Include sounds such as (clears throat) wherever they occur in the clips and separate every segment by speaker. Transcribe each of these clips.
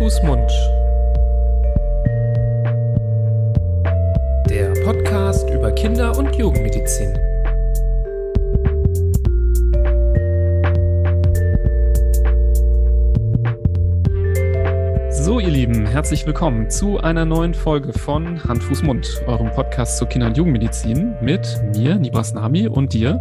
Speaker 1: Fuß, Mund. Der Podcast über Kinder- und Jugendmedizin. So, ihr Lieben, herzlich willkommen zu einer neuen Folge von Hand, Fuß, Mund, eurem Podcast zur Kinder- und Jugendmedizin mit mir, Nibras Nami, und dir,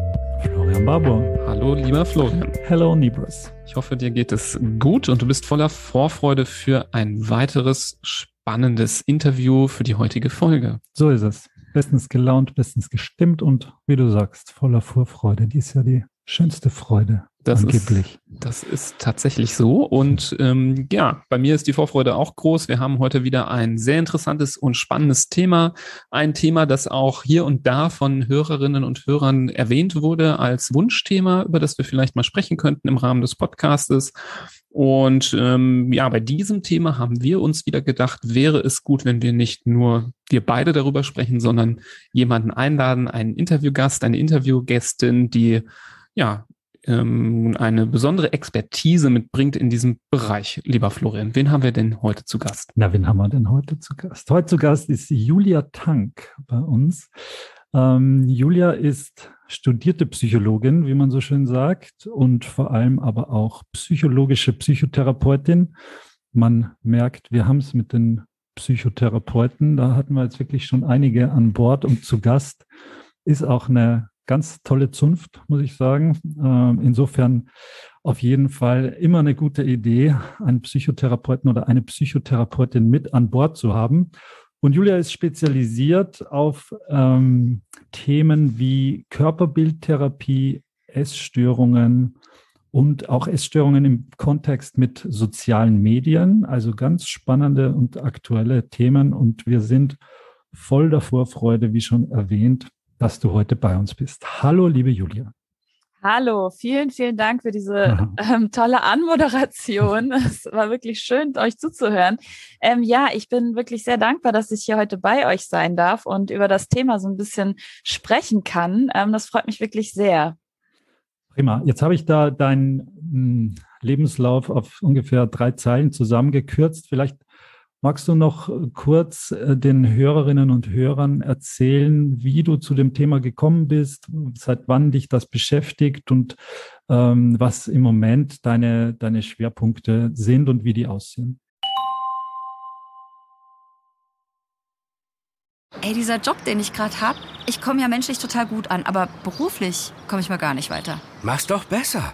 Speaker 2: Florian Barbour.
Speaker 1: Hallo, lieber Florian.
Speaker 2: Hello, Nibras.
Speaker 1: Ich hoffe, dir geht es gut und du bist voller Vorfreude für ein weiteres spannendes Interview für die heutige Folge.
Speaker 2: So ist es. Bestens gelaunt, bestens gestimmt und wie du sagst, voller Vorfreude. Die ist ja die schönste Freude.
Speaker 1: Das
Speaker 2: angeblich.
Speaker 1: Ist, das ist tatsächlich so. Und ähm, ja, bei mir ist die Vorfreude auch groß. Wir haben heute wieder ein sehr interessantes und spannendes Thema. Ein Thema, das auch hier und da von Hörerinnen und Hörern erwähnt wurde als Wunschthema, über das wir vielleicht mal sprechen könnten im Rahmen des Podcastes. Und ähm, ja, bei diesem Thema haben wir uns wieder gedacht, wäre es gut, wenn wir nicht nur wir beide darüber sprechen, sondern jemanden einladen, einen Interviewgast, eine Interviewgästin, die ja ähm, eine besondere Expertise mitbringt in diesem Bereich. Lieber Florian, wen haben wir denn heute zu Gast?
Speaker 2: Na, wen haben wir denn heute zu Gast? Heute zu Gast ist Julia Tank bei uns. Ähm, Julia ist studierte Psychologin, wie man so schön sagt, und vor allem aber auch psychologische Psychotherapeutin. Man merkt, wir haben es mit den Psychotherapeuten. Da hatten wir jetzt wirklich schon einige an Bord und zu Gast ist auch eine ganz tolle Zunft, muss ich sagen. Ähm, insofern auf jeden Fall immer eine gute Idee, einen Psychotherapeuten oder eine Psychotherapeutin mit an Bord zu haben. Und Julia ist spezialisiert auf ähm, Themen wie Körperbildtherapie, Essstörungen und auch Essstörungen im Kontext mit sozialen Medien. Also ganz spannende und aktuelle Themen. Und wir sind voll der Vorfreude, wie schon erwähnt, dass du heute bei uns bist. Hallo, liebe Julia.
Speaker 3: Hallo, vielen, vielen Dank für diese ähm, tolle Anmoderation. (laughs) Es war wirklich schön, euch zuzuhören. Ähm, ja, ich bin wirklich sehr dankbar, dass ich hier heute bei euch sein darf und über das Thema so ein bisschen sprechen kann. Ähm, das freut mich wirklich sehr.
Speaker 2: Prima. Jetzt habe ich da deinen hm, Lebenslauf auf ungefähr drei Zeilen zusammengekürzt. Vielleicht Magst du noch äh, kurz äh, den Hörerinnen und Hörern erzählen, wie du zu dem Thema gekommen bist, seit wann dich das beschäftigt und ähm, was im Moment deine, deine Schwerpunkte sind und wie die aussehen?
Speaker 4: Ey, dieser Job, den ich gerade habe, ich komme ja menschlich total gut an, aber beruflich komme ich mal gar nicht weiter.
Speaker 5: Mach's doch besser.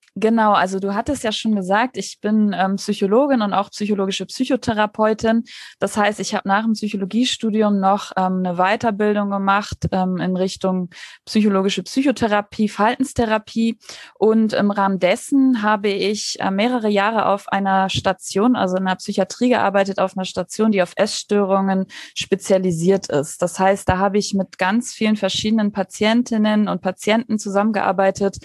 Speaker 3: Genau, also du hattest ja schon gesagt, ich bin ähm, Psychologin und auch psychologische Psychotherapeutin. Das heißt, ich habe nach dem Psychologiestudium noch ähm, eine Weiterbildung gemacht ähm, in Richtung psychologische Psychotherapie, Verhaltenstherapie. Und im Rahmen dessen habe ich äh, mehrere Jahre auf einer Station, also in der Psychiatrie gearbeitet, auf einer Station, die auf Essstörungen spezialisiert ist. Das heißt, da habe ich mit ganz vielen verschiedenen Patientinnen und Patienten zusammengearbeitet,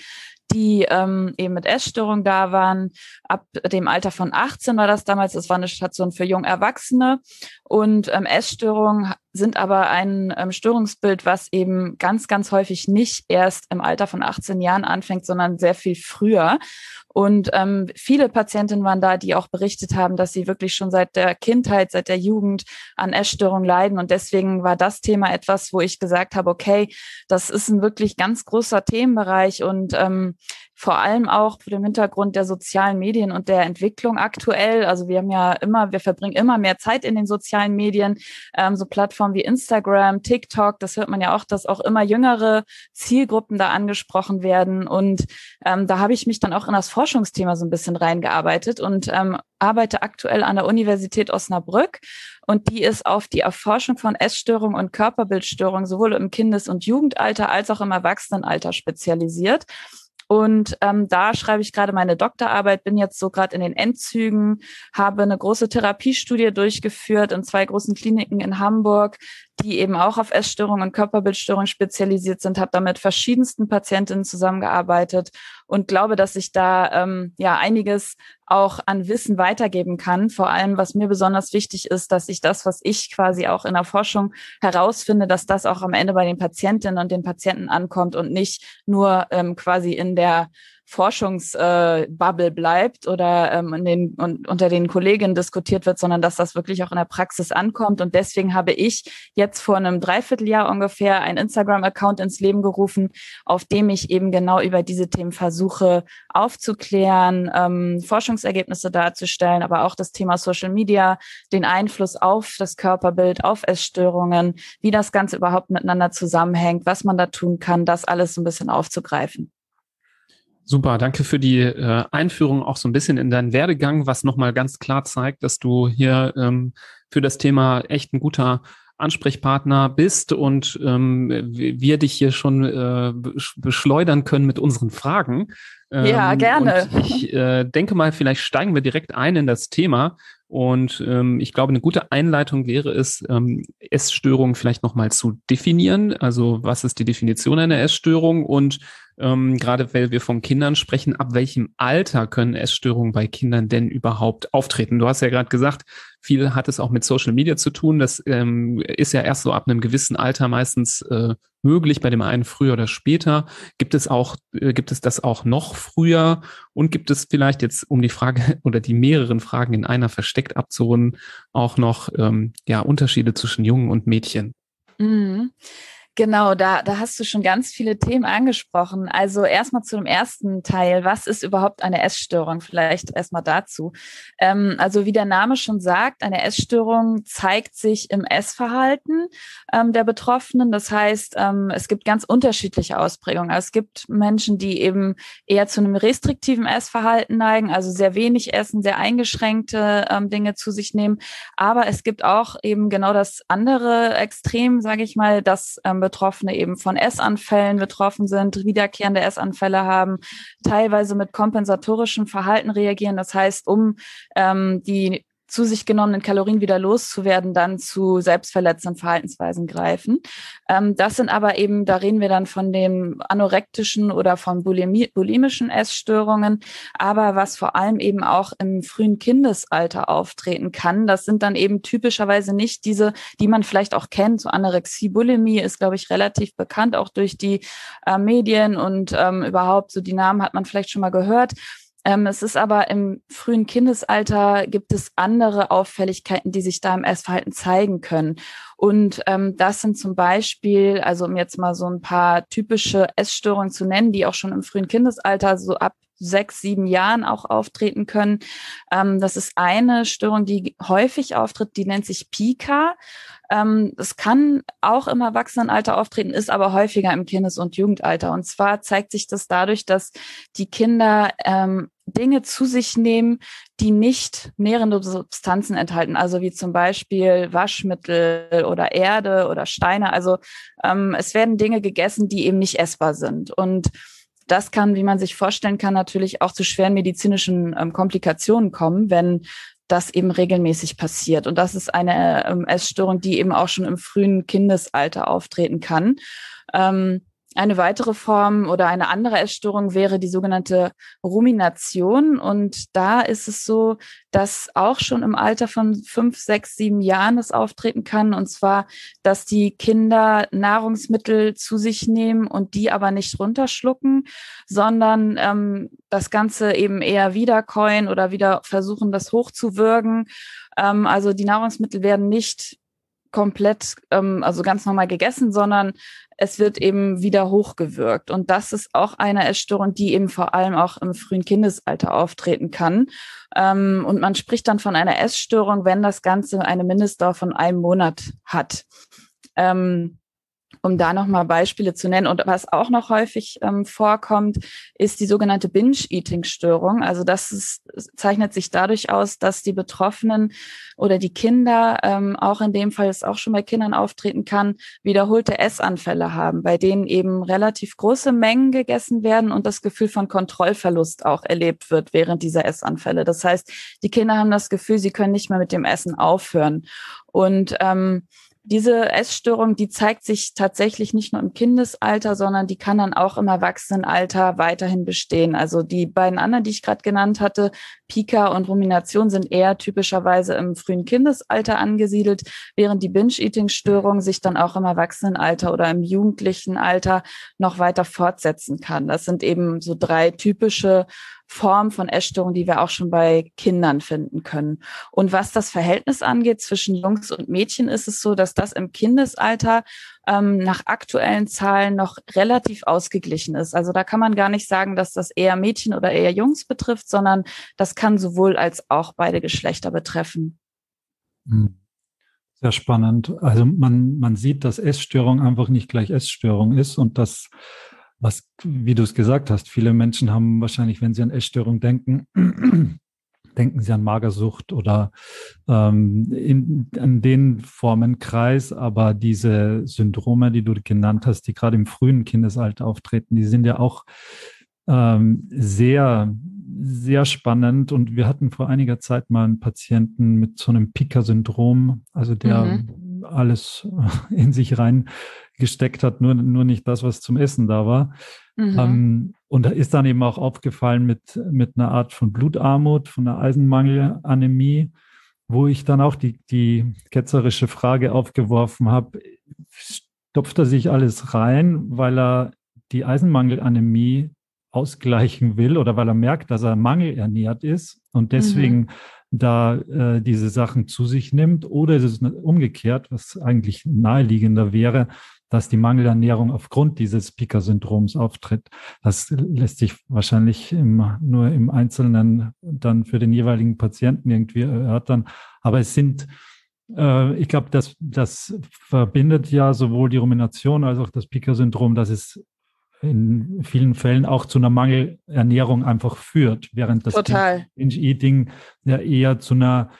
Speaker 3: die ähm, eben mit Essstörung da waren. Ab dem Alter von 18 war das damals. Es war eine Station für junge Erwachsene. Und ähm, Essstörungen sind aber ein ähm, Störungsbild, was eben ganz, ganz häufig nicht erst im Alter von 18 Jahren anfängt, sondern sehr viel früher. Und ähm, viele Patientinnen waren da, die auch berichtet haben, dass sie wirklich schon seit der Kindheit, seit der Jugend an Essstörungen leiden. Und deswegen war das Thema etwas, wo ich gesagt habe, okay, das ist ein wirklich ganz großer Themenbereich und ähm, vor allem auch vor dem Hintergrund der sozialen Medien und der Entwicklung aktuell. Also wir haben ja immer, wir verbringen immer mehr Zeit in den sozialen Medien, ähm, so Plattformen wie Instagram, TikTok, das hört man ja auch, dass auch immer jüngere Zielgruppen da angesprochen werden. Und ähm, da habe ich mich dann auch in das Forschungsthema so ein bisschen reingearbeitet und ähm, arbeite aktuell an der Universität Osnabrück und die ist auf die Erforschung von Essstörungen und Körperbildstörungen sowohl im Kindes- und Jugendalter als auch im Erwachsenenalter spezialisiert. Und ähm, da schreibe ich gerade meine Doktorarbeit, bin jetzt so gerade in den Endzügen, habe eine große Therapiestudie durchgeführt in zwei großen Kliniken in Hamburg, die eben auch auf Essstörungen und Körperbildstörungen spezialisiert sind, habe da mit verschiedensten Patientinnen zusammengearbeitet und glaube, dass ich da ähm, ja einiges auch an Wissen weitergeben kann. Vor allem, was mir besonders wichtig ist, dass ich das, was ich quasi auch in der Forschung herausfinde, dass das auch am Ende bei den Patientinnen und den Patienten ankommt und nicht nur ähm, quasi in der Forschungsbubble äh, bleibt oder ähm, in den, und, unter den Kolleginnen diskutiert wird, sondern dass das wirklich auch in der Praxis ankommt. Und deswegen habe ich jetzt vor einem Dreivierteljahr ungefähr einen Instagram-Account ins Leben gerufen, auf dem ich eben genau über diese Themen versuche aufzuklären, ähm, Forschungsergebnisse darzustellen, aber auch das Thema Social Media, den Einfluss auf das Körperbild, auf Essstörungen, wie das Ganze überhaupt miteinander zusammenhängt, was man da tun kann, das alles so ein bisschen aufzugreifen.
Speaker 1: Super, danke für die äh, Einführung auch so ein bisschen in deinen Werdegang, was nochmal ganz klar zeigt, dass du hier ähm, für das Thema echt ein guter Ansprechpartner bist und ähm, wir dich hier schon äh, beschleudern können mit unseren Fragen.
Speaker 3: Ähm, ja, gerne.
Speaker 1: ich äh, denke mal, vielleicht steigen wir direkt ein in das Thema. Und ähm, ich glaube, eine gute Einleitung wäre es, ähm, Essstörungen vielleicht nochmal zu definieren. Also was ist die Definition einer Essstörung und ähm, gerade weil wir von Kindern sprechen, ab welchem Alter können Essstörungen bei Kindern denn überhaupt auftreten? Du hast ja gerade gesagt, viel hat es auch mit Social Media zu tun. Das ähm, ist ja erst so ab einem gewissen Alter meistens äh, möglich, bei dem einen früher oder später. Gibt es auch, äh, gibt es das auch noch früher? Und gibt es vielleicht jetzt, um die Frage (laughs) oder die mehreren Fragen in einer versteckt abzurunden, auch noch ähm, ja, Unterschiede zwischen Jungen und Mädchen?
Speaker 3: Mhm. Genau, da, da hast du schon ganz viele Themen angesprochen. Also erstmal zu dem ersten Teil. Was ist überhaupt eine Essstörung? Vielleicht erstmal dazu. Ähm, also wie der Name schon sagt, eine Essstörung zeigt sich im Essverhalten ähm, der Betroffenen. Das heißt, ähm, es gibt ganz unterschiedliche Ausprägungen. Also es gibt Menschen, die eben eher zu einem restriktiven Essverhalten neigen, also sehr wenig essen, sehr eingeschränkte ähm, Dinge zu sich nehmen. Aber es gibt auch eben genau das andere Extrem, sage ich mal, dass ähm, Betroffene eben von Essanfällen betroffen sind, wiederkehrende Essanfälle haben, teilweise mit kompensatorischem Verhalten reagieren. Das heißt, um ähm, die zu sich genommenen Kalorien wieder loszuwerden, dann zu selbstverletzenden Verhaltensweisen greifen. Ähm, das sind aber eben, da reden wir dann von den anorektischen oder von bulimischen Essstörungen, aber was vor allem eben auch im frühen Kindesalter auftreten kann, das sind dann eben typischerweise nicht diese, die man vielleicht auch kennt. So Anorexie, Bulimie ist, glaube ich, relativ bekannt, auch durch die äh, Medien und ähm, überhaupt so die Namen hat man vielleicht schon mal gehört. Ähm, es ist aber im frühen Kindesalter gibt es andere Auffälligkeiten, die sich da im Essverhalten zeigen können. Und ähm, das sind zum Beispiel, also um jetzt mal so ein paar typische Essstörungen zu nennen, die auch schon im frühen Kindesalter so ab sechs, sieben Jahren auch auftreten können. Ähm, das ist eine Störung, die häufig auftritt, die nennt sich Pika. Ähm, es kann auch im Erwachsenenalter auftreten, ist aber häufiger im Kindes- und Jugendalter. Und zwar zeigt sich das dadurch, dass die Kinder ähm, Dinge zu sich nehmen, die nicht nährende Substanzen enthalten, also wie zum Beispiel Waschmittel oder Erde oder Steine. Also ähm, es werden Dinge gegessen, die eben nicht essbar sind. Und das kann, wie man sich vorstellen kann, natürlich auch zu schweren medizinischen ähm, Komplikationen kommen, wenn das eben regelmäßig passiert. Und das ist eine ähm, Essstörung, die eben auch schon im frühen Kindesalter auftreten kann. Ähm, eine weitere Form oder eine andere Essstörung wäre die sogenannte Rumination. Und da ist es so, dass auch schon im Alter von fünf, sechs, sieben Jahren das auftreten kann. Und zwar, dass die Kinder Nahrungsmittel zu sich nehmen und die aber nicht runterschlucken, sondern ähm, das Ganze eben eher wiederkäuen oder wieder versuchen, das hochzuwürgen. Ähm, also die Nahrungsmittel werden nicht komplett, ähm, also ganz normal gegessen, sondern es wird eben wieder hochgewirkt. Und das ist auch eine Essstörung, die eben vor allem auch im frühen Kindesalter auftreten kann. Ähm, und man spricht dann von einer Essstörung, wenn das Ganze eine Mindestdauer von einem Monat hat. Ähm, um da nochmal Beispiele zu nennen. Und was auch noch häufig ähm, vorkommt, ist die sogenannte Binge-Eating-Störung. Also das ist, zeichnet sich dadurch aus, dass die Betroffenen oder die Kinder, ähm, auch in dem Fall es auch schon bei Kindern auftreten kann, wiederholte Essanfälle haben, bei denen eben relativ große Mengen gegessen werden und das Gefühl von Kontrollverlust auch erlebt wird während dieser Essanfälle. Das heißt, die Kinder haben das Gefühl, sie können nicht mehr mit dem Essen aufhören. Und ähm, diese Essstörung, die zeigt sich tatsächlich nicht nur im Kindesalter, sondern die kann dann auch im Erwachsenenalter weiterhin bestehen. Also die beiden anderen, die ich gerade genannt hatte, Pika und Rumination, sind eher typischerweise im frühen Kindesalter angesiedelt, während die Binge-Eating-Störung sich dann auch im Erwachsenenalter oder im jugendlichen Alter noch weiter fortsetzen kann. Das sind eben so drei typische Form von Essstörung, die wir auch schon bei Kindern finden können. Und was das Verhältnis angeht zwischen Jungs und Mädchen, ist es so, dass das im Kindesalter ähm, nach aktuellen Zahlen noch relativ ausgeglichen ist. Also da kann man gar nicht sagen, dass das eher Mädchen oder eher Jungs betrifft, sondern das kann sowohl als auch beide Geschlechter betreffen.
Speaker 2: Hm. Sehr spannend. Also man, man sieht, dass Essstörung einfach nicht gleich Essstörung ist und dass was, wie du es gesagt hast, viele Menschen haben wahrscheinlich, wenn sie an Essstörung denken, (clears throat) denken sie an Magersucht oder ähm, in, an den Formenkreis, aber diese Syndrome, die du genannt hast, die gerade im frühen Kindesalter auftreten, die sind ja auch ähm, sehr, sehr spannend. Und wir hatten vor einiger Zeit mal einen Patienten mit so einem Pika-Syndrom, also der mhm. Alles (laughs) in sich rein gesteckt hat, nur, nur nicht das, was zum Essen da war. Mhm. Ähm, und da ist dann eben auch aufgefallen mit, mit einer Art von Blutarmut, von einer Eisenmangelanämie, wo ich dann auch die, die ketzerische Frage aufgeworfen habe, stopft er sich alles rein, weil er die Eisenmangelanämie ausgleichen will oder weil er merkt, dass er mangelernährt ist und deswegen mhm. Da äh, diese Sachen zu sich nimmt? Oder ist es umgekehrt, was eigentlich naheliegender wäre, dass die Mangelernährung aufgrund dieses Pika-Syndroms auftritt. Das lässt sich wahrscheinlich im, nur im Einzelnen dann für den jeweiligen Patienten irgendwie erörtern. Aber es sind, äh, ich glaube, das, das verbindet ja sowohl die Rumination als auch das Pika-Syndrom, dass es in vielen Fällen auch zu einer Mangelernährung einfach führt, während das Binge-Eating ja eher zu einer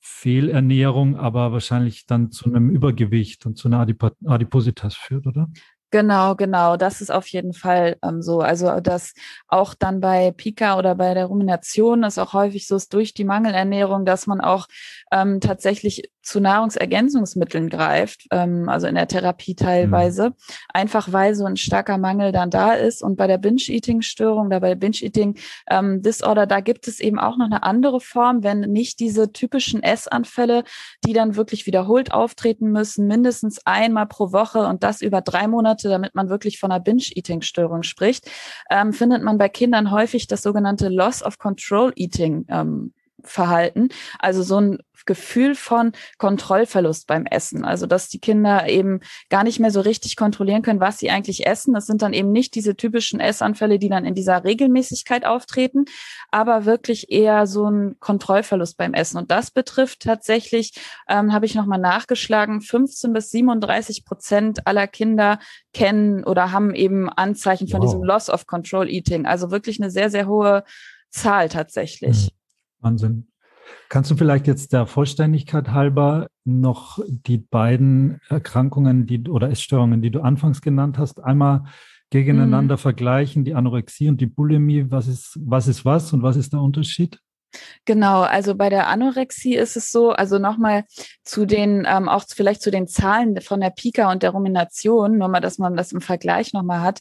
Speaker 2: Fehlernährung, aber wahrscheinlich dann zu einem Übergewicht und zu einer Adip Adipositas führt, oder?
Speaker 3: Genau, genau. Das ist auf jeden Fall ähm, so. Also, dass auch dann bei Pika oder bei der Rumination ist auch häufig so ist durch die Mangelernährung, dass man auch ähm, tatsächlich zu Nahrungsergänzungsmitteln greift, ähm, also in der Therapie teilweise, mhm. einfach weil so ein starker Mangel dann da ist. Und bei der Binge-Eating-Störung oder bei der Binge-Eating-Disorder, ähm, da gibt es eben auch noch eine andere Form, wenn nicht diese typischen Essanfälle, die dann wirklich wiederholt auftreten müssen, mindestens einmal pro Woche und das über drei Monate, damit man wirklich von einer Binge-Eating-Störung spricht, ähm, findet man bei Kindern häufig das sogenannte Loss of Control Eating ähm, Verhalten. Also so ein Gefühl von Kontrollverlust beim Essen. Also dass die Kinder eben gar nicht mehr so richtig kontrollieren können, was sie eigentlich essen. Das sind dann eben nicht diese typischen Essanfälle, die dann in dieser Regelmäßigkeit auftreten, aber wirklich eher so ein Kontrollverlust beim Essen. Und das betrifft tatsächlich, ähm, habe ich nochmal nachgeschlagen, 15 bis 37 Prozent aller Kinder kennen oder haben eben Anzeichen von wow. diesem Loss of Control Eating. Also wirklich eine sehr, sehr hohe Zahl tatsächlich.
Speaker 2: Mhm. Wahnsinn. Kannst du vielleicht jetzt der Vollständigkeit halber noch die beiden Erkrankungen die, oder Essstörungen, die du anfangs genannt hast, einmal gegeneinander mhm. vergleichen, die Anorexie und die Bulimie? Was ist, was ist was und was ist der Unterschied?
Speaker 3: Genau, also bei der Anorexie ist es so, also nochmal zu den, ähm, auch vielleicht zu den Zahlen von der Pika und der Rumination, nur mal, dass man das im Vergleich nochmal hat.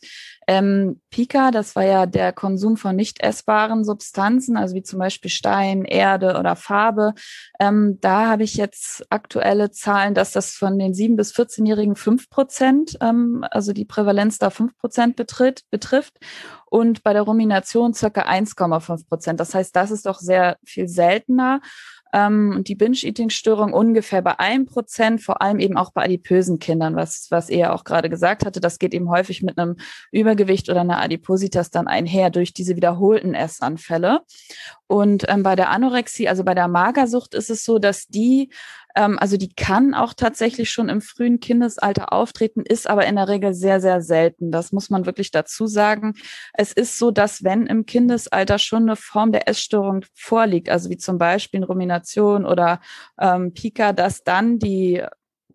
Speaker 3: Ähm, Pika, das war ja der Konsum von nicht essbaren Substanzen, also wie zum Beispiel Stein, Erde oder Farbe. Ähm, da habe ich jetzt aktuelle Zahlen, dass das von den 7- bis 14-Jährigen 5 Prozent, ähm, also die Prävalenz da 5 Prozent betritt, betrifft und bei der Rumination circa 1,5 Prozent. Das heißt, das ist doch sehr viel seltener ähm, und die Binge-Eating-Störung ungefähr bei einem Prozent, vor allem eben auch bei adipösen Kindern, was, was er auch gerade gesagt hatte. Das geht eben häufig mit einem Übergewicht oder einer Adipositas dann einher durch diese wiederholten Essanfälle. Und ähm, bei der Anorexie, also bei der Magersucht, ist es so, dass die also die kann auch tatsächlich schon im frühen Kindesalter auftreten, ist aber in der Regel sehr, sehr selten. Das muss man wirklich dazu sagen. Es ist so, dass wenn im Kindesalter schon eine Form der Essstörung vorliegt, also wie zum Beispiel Rumination oder ähm, Pika, dass dann die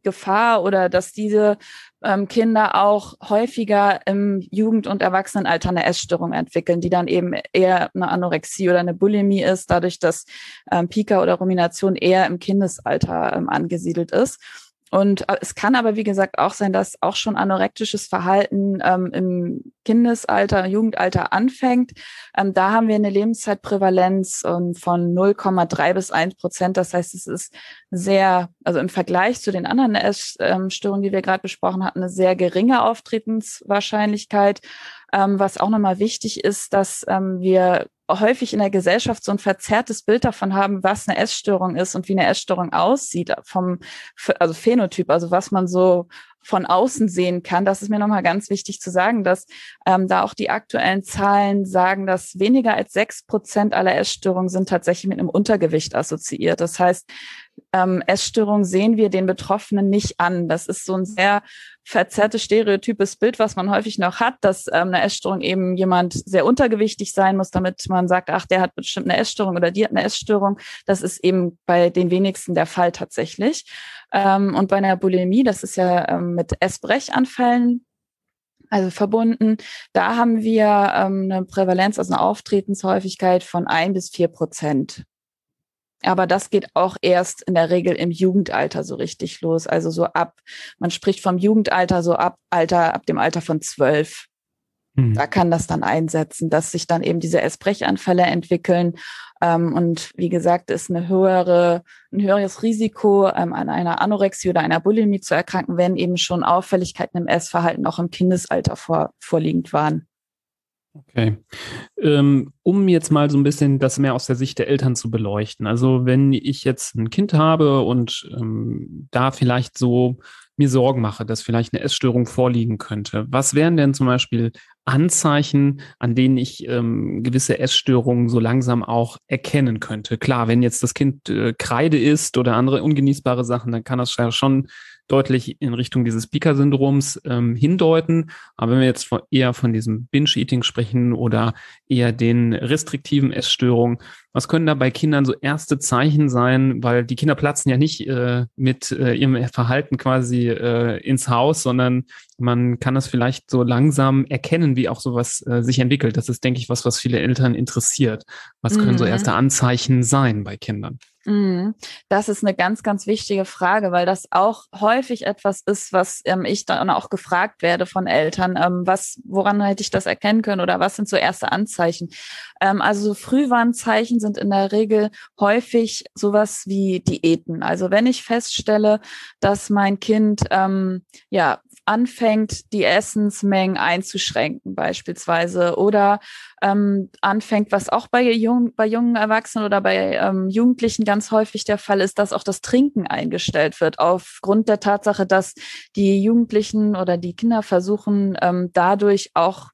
Speaker 3: Gefahr oder dass diese ähm, Kinder auch häufiger im Jugend- und Erwachsenenalter eine Essstörung entwickeln, die dann eben eher eine Anorexie oder eine Bulimie ist, dadurch, dass ähm, Pika oder Rumination eher im Kindesalter ähm, angesiedelt ist. Und äh, es kann aber, wie gesagt, auch sein, dass auch schon anorektisches Verhalten ähm, im Kindesalter, Jugendalter anfängt. Ähm, da haben wir eine Lebenszeitprävalenz ähm, von 0,3 bis 1 Prozent. Das heißt, es ist sehr, also im Vergleich zu den anderen Essstörungen, die wir gerade besprochen hatten, eine sehr geringe Auftretenswahrscheinlichkeit. Ähm, was auch nochmal wichtig ist, dass ähm, wir häufig in der Gesellschaft so ein verzerrtes Bild davon haben, was eine Essstörung ist und wie eine Essstörung aussieht vom also Phänotyp, also was man so von außen sehen kann. Das ist mir nochmal ganz wichtig zu sagen, dass ähm, da auch die aktuellen Zahlen sagen, dass weniger als sechs Prozent aller Essstörungen sind tatsächlich mit einem Untergewicht assoziiert. Das heißt, ähm, Essstörung sehen wir den Betroffenen nicht an. Das ist so ein sehr verzerrtes, stereotypes Bild, was man häufig noch hat, dass ähm, eine Essstörung eben jemand sehr untergewichtig sein muss, damit man sagt, ach, der hat bestimmt eine Essstörung oder die hat eine Essstörung. Das ist eben bei den wenigsten der Fall tatsächlich. Ähm, und bei einer Bulimie, das ist ja ähm, mit Essbrechanfällen also verbunden. Da haben wir ähm, eine Prävalenz, also eine Auftretenshäufigkeit von ein bis vier Prozent. Aber das geht auch erst in der Regel im Jugendalter so richtig los. Also so ab, man spricht vom Jugendalter so ab Alter, ab dem Alter von zwölf. Mhm. Da kann das dann einsetzen, dass sich dann eben diese Essbrechanfälle entwickeln. Ähm, und wie gesagt, ist eine höhere, ein höheres Risiko, ähm, an einer Anorexie oder einer Bulimie zu erkranken, wenn eben schon Auffälligkeiten im Essverhalten auch im Kindesalter vor, vorliegend waren.
Speaker 1: Okay. Ähm, um jetzt mal so ein bisschen das mehr aus der Sicht der Eltern zu beleuchten. Also wenn ich jetzt ein Kind habe und ähm, da vielleicht so mir Sorgen mache, dass vielleicht eine Essstörung vorliegen könnte, was wären denn zum Beispiel Anzeichen, an denen ich ähm, gewisse Essstörungen so langsam auch erkennen könnte? Klar, wenn jetzt das Kind äh, Kreide isst oder andere ungenießbare Sachen, dann kann das ja schon deutlich in Richtung dieses Pika-Syndroms ähm, hindeuten. Aber wenn wir jetzt von, eher von diesem Binge-Eating sprechen oder eher den restriktiven Essstörungen, was können da bei Kindern so erste Zeichen sein? Weil die Kinder platzen ja nicht äh, mit äh, ihrem Verhalten quasi äh, ins Haus, sondern man kann das vielleicht so langsam erkennen, wie auch sowas äh, sich entwickelt. Das ist, denke ich, was, was viele Eltern interessiert. Was können mhm. so erste Anzeichen sein bei Kindern?
Speaker 3: Mhm. Das ist eine ganz, ganz wichtige Frage, weil das auch häufig etwas ist, was ähm, ich dann auch gefragt werde von Eltern. Ähm, was, woran hätte ich das erkennen können oder was sind so erste Anzeichen? Ähm, also so Frühwarnzeichen sind in der Regel häufig sowas wie Diäten. Also wenn ich feststelle, dass mein Kind ähm, ja anfängt, die Essensmengen einzuschränken beispielsweise oder ähm, anfängt, was auch bei, jung, bei jungen Erwachsenen oder bei ähm, Jugendlichen ganz häufig der Fall ist, dass auch das Trinken eingestellt wird, aufgrund der Tatsache, dass die Jugendlichen oder die Kinder versuchen, ähm, dadurch auch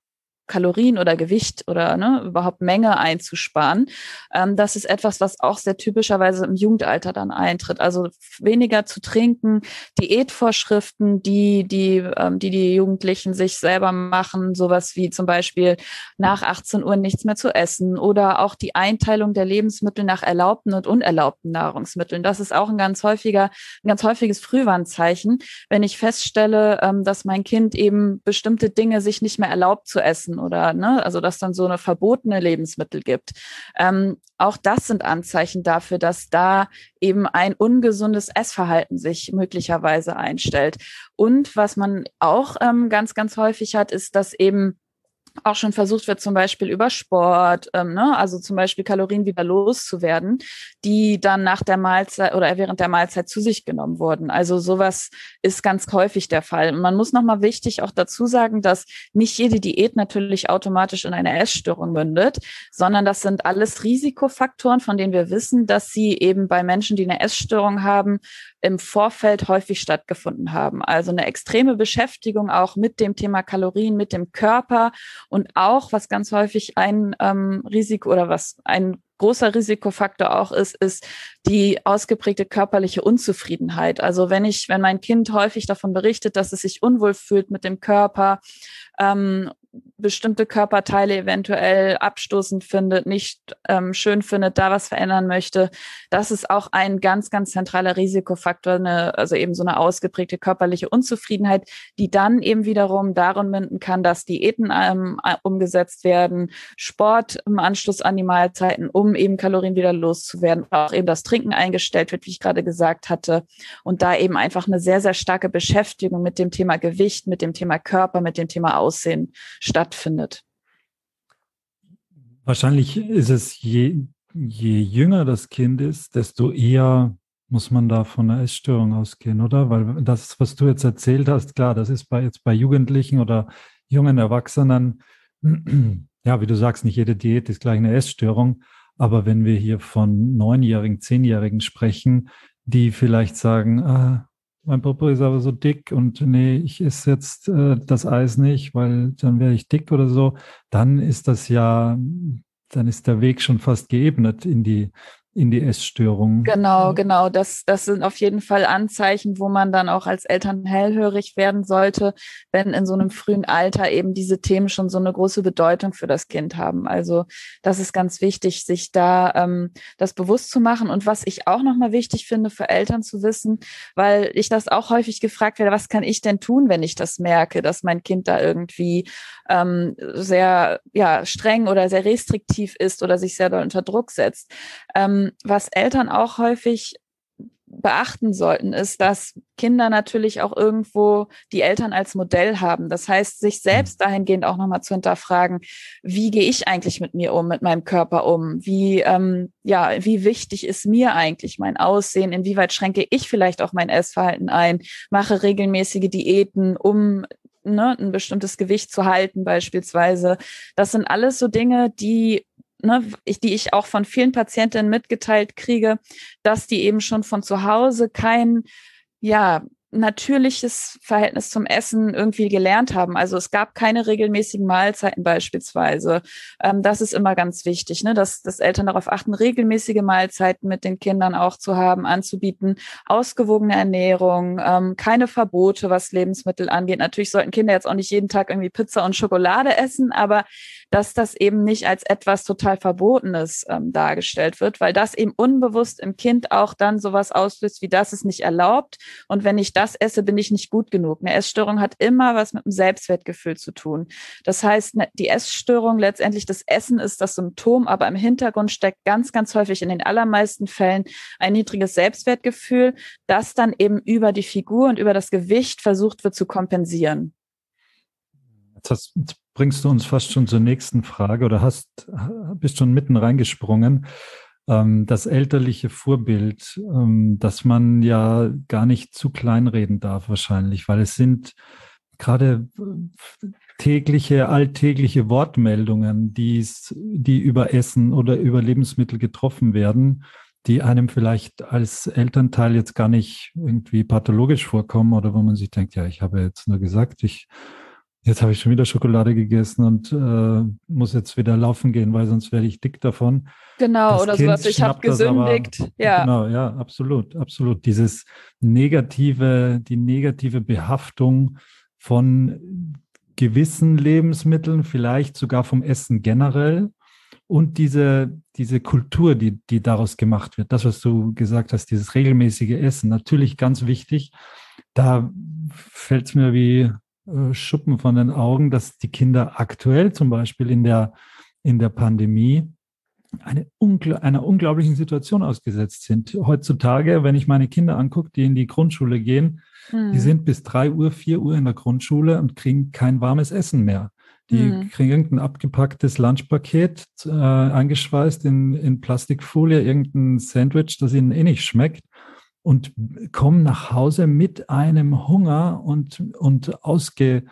Speaker 3: Kalorien oder Gewicht oder ne, überhaupt Menge einzusparen. Ähm, das ist etwas, was auch sehr typischerweise im Jugendalter dann eintritt. Also weniger zu trinken, Diätvorschriften, die die, ähm, die, die Jugendlichen sich selber machen, sowas wie zum Beispiel nach 18 Uhr nichts mehr zu essen oder auch die Einteilung der Lebensmittel nach erlaubten und unerlaubten Nahrungsmitteln. Das ist auch ein ganz häufiger, ein ganz häufiges Frühwarnzeichen, wenn ich feststelle, ähm, dass mein Kind eben bestimmte Dinge sich nicht mehr erlaubt zu essen oder ne, also dass dann so eine verbotene Lebensmittel gibt. Ähm, auch das sind Anzeichen dafür, dass da eben ein ungesundes Essverhalten sich möglicherweise einstellt. Und was man auch ähm, ganz, ganz häufig hat, ist, dass eben auch schon versucht wird, zum Beispiel über Sport, ähm, ne, also zum Beispiel Kalorien wieder loszuwerden, die dann nach der Mahlzeit oder während der Mahlzeit zu sich genommen wurden. Also sowas ist ganz häufig der Fall. Und man muss nochmal wichtig auch dazu sagen, dass nicht jede Diät natürlich automatisch in eine Essstörung mündet, sondern das sind alles Risikofaktoren, von denen wir wissen, dass sie eben bei Menschen, die eine Essstörung haben, im Vorfeld häufig stattgefunden haben. Also eine extreme Beschäftigung auch mit dem Thema Kalorien, mit dem Körper und auch, was ganz häufig ein ähm, Risiko oder was ein großer Risikofaktor auch ist, ist die ausgeprägte körperliche Unzufriedenheit. Also wenn ich, wenn mein Kind häufig davon berichtet, dass es sich unwohl fühlt mit dem Körper, ähm, bestimmte Körperteile eventuell abstoßend findet, nicht ähm, schön findet, da was verändern möchte. Das ist auch ein ganz, ganz zentraler Risikofaktor, eine, also eben so eine ausgeprägte körperliche Unzufriedenheit, die dann eben wiederum darin münden kann, dass Diäten ähm, umgesetzt werden, Sport im Anschluss an die Mahlzeiten, um eben Kalorien wieder loszuwerden, auch eben das Trinken eingestellt wird, wie ich gerade gesagt hatte, und da eben einfach eine sehr, sehr starke Beschäftigung mit dem Thema Gewicht, mit dem Thema Körper, mit dem Thema Aussehen stattfindet.
Speaker 2: Wahrscheinlich ist es, je, je jünger das Kind ist, desto eher muss man da von einer Essstörung ausgehen, oder? Weil das, was du jetzt erzählt hast, klar, das ist bei, jetzt bei Jugendlichen oder jungen Erwachsenen, (clears throat) ja, wie du sagst, nicht jede Diät ist gleich eine Essstörung. Aber wenn wir hier von Neunjährigen, Zehnjährigen sprechen, die vielleicht sagen, ah, mein Papa ist aber so dick und nee, ich esse jetzt äh, das Eis nicht, weil dann wäre ich dick oder so, dann ist das ja, dann ist der Weg schon fast geebnet in die in die Essstörung.
Speaker 3: Genau, genau. Das, das sind auf jeden Fall Anzeichen, wo man dann auch als Eltern hellhörig werden sollte, wenn in so einem frühen Alter eben diese Themen schon so eine große Bedeutung für das Kind haben. Also das ist ganz wichtig, sich da ähm, das bewusst zu machen. Und was ich auch nochmal wichtig finde für Eltern zu wissen, weil ich das auch häufig gefragt werde, was kann ich denn tun, wenn ich das merke, dass mein Kind da irgendwie ähm, sehr ja, streng oder sehr restriktiv ist oder sich sehr doll unter Druck setzt. Ähm, was Eltern auch häufig beachten sollten, ist, dass Kinder natürlich auch irgendwo die Eltern als Modell haben. Das heißt, sich selbst dahingehend auch nochmal zu hinterfragen, wie gehe ich eigentlich mit mir um, mit meinem Körper um? Wie, ähm, ja, wie wichtig ist mir eigentlich mein Aussehen? Inwieweit schränke ich vielleicht auch mein Essverhalten ein? Mache regelmäßige Diäten, um ne, ein bestimmtes Gewicht zu halten beispielsweise. Das sind alles so Dinge, die ne, ich, die ich auch von vielen Patientinnen mitgeteilt kriege, dass die eben schon von zu Hause kein ja, natürliches Verhältnis zum Essen irgendwie gelernt haben. Also es gab keine regelmäßigen Mahlzeiten beispielsweise. Ähm, das ist immer ganz wichtig, ne? dass, dass Eltern darauf achten, regelmäßige Mahlzeiten mit den Kindern auch zu haben, anzubieten, ausgewogene Ernährung, ähm, keine Verbote, was Lebensmittel angeht. Natürlich sollten Kinder jetzt auch nicht jeden Tag irgendwie Pizza und Schokolade essen, aber dass das eben nicht als etwas total Verbotenes ähm, dargestellt wird, weil das eben unbewusst im Kind auch dann sowas auslöst, wie das ist nicht erlaubt. Und wenn ich das esse, bin ich nicht gut genug. Eine Essstörung hat immer was mit dem Selbstwertgefühl zu tun. Das heißt, ne, die Essstörung, letztendlich das Essen ist das Symptom, aber im Hintergrund steckt ganz, ganz häufig in den allermeisten Fällen ein niedriges Selbstwertgefühl, das dann eben über die Figur und über das Gewicht versucht wird zu kompensieren.
Speaker 2: Jetzt bringst du uns fast schon zur nächsten Frage oder hast, bist schon mitten reingesprungen. Ähm, das elterliche Vorbild, ähm, dass man ja gar nicht zu klein reden darf wahrscheinlich, weil es sind gerade tägliche, alltägliche Wortmeldungen, die's, die über Essen oder über Lebensmittel getroffen werden, die einem vielleicht als Elternteil jetzt gar nicht irgendwie pathologisch vorkommen oder wo man sich denkt, ja, ich habe jetzt nur gesagt, ich Jetzt habe ich schon wieder Schokolade gegessen und äh, muss jetzt wieder laufen gehen, weil sonst werde ich dick davon.
Speaker 3: Genau, das oder kind sowas, ich habe gesündigt.
Speaker 2: Aber, ja. Genau, ja, absolut, absolut. Dieses negative, die negative Behaftung von gewissen Lebensmitteln, vielleicht sogar vom Essen generell und diese, diese Kultur, die, die daraus gemacht wird. Das, was du gesagt hast, dieses regelmäßige Essen, natürlich ganz wichtig. Da fällt es mir wie äh, Schuppen von den Augen, dass die Kinder aktuell zum Beispiel in der, in der Pandemie eine ungl einer unglaublichen Situation ausgesetzt sind. Heutzutage, wenn ich meine Kinder angucke, die in die Grundschule gehen, mhm. die sind bis drei Uhr, vier Uhr in der Grundschule und kriegen kein warmes Essen mehr. Die mhm. kriegen irgendein abgepacktes Lunchpaket äh, eingeschweißt in, in Plastikfolie, irgendein Sandwich, das ihnen eh nicht schmeckt und kommen nach Hause mit einem Hunger und, und ausge,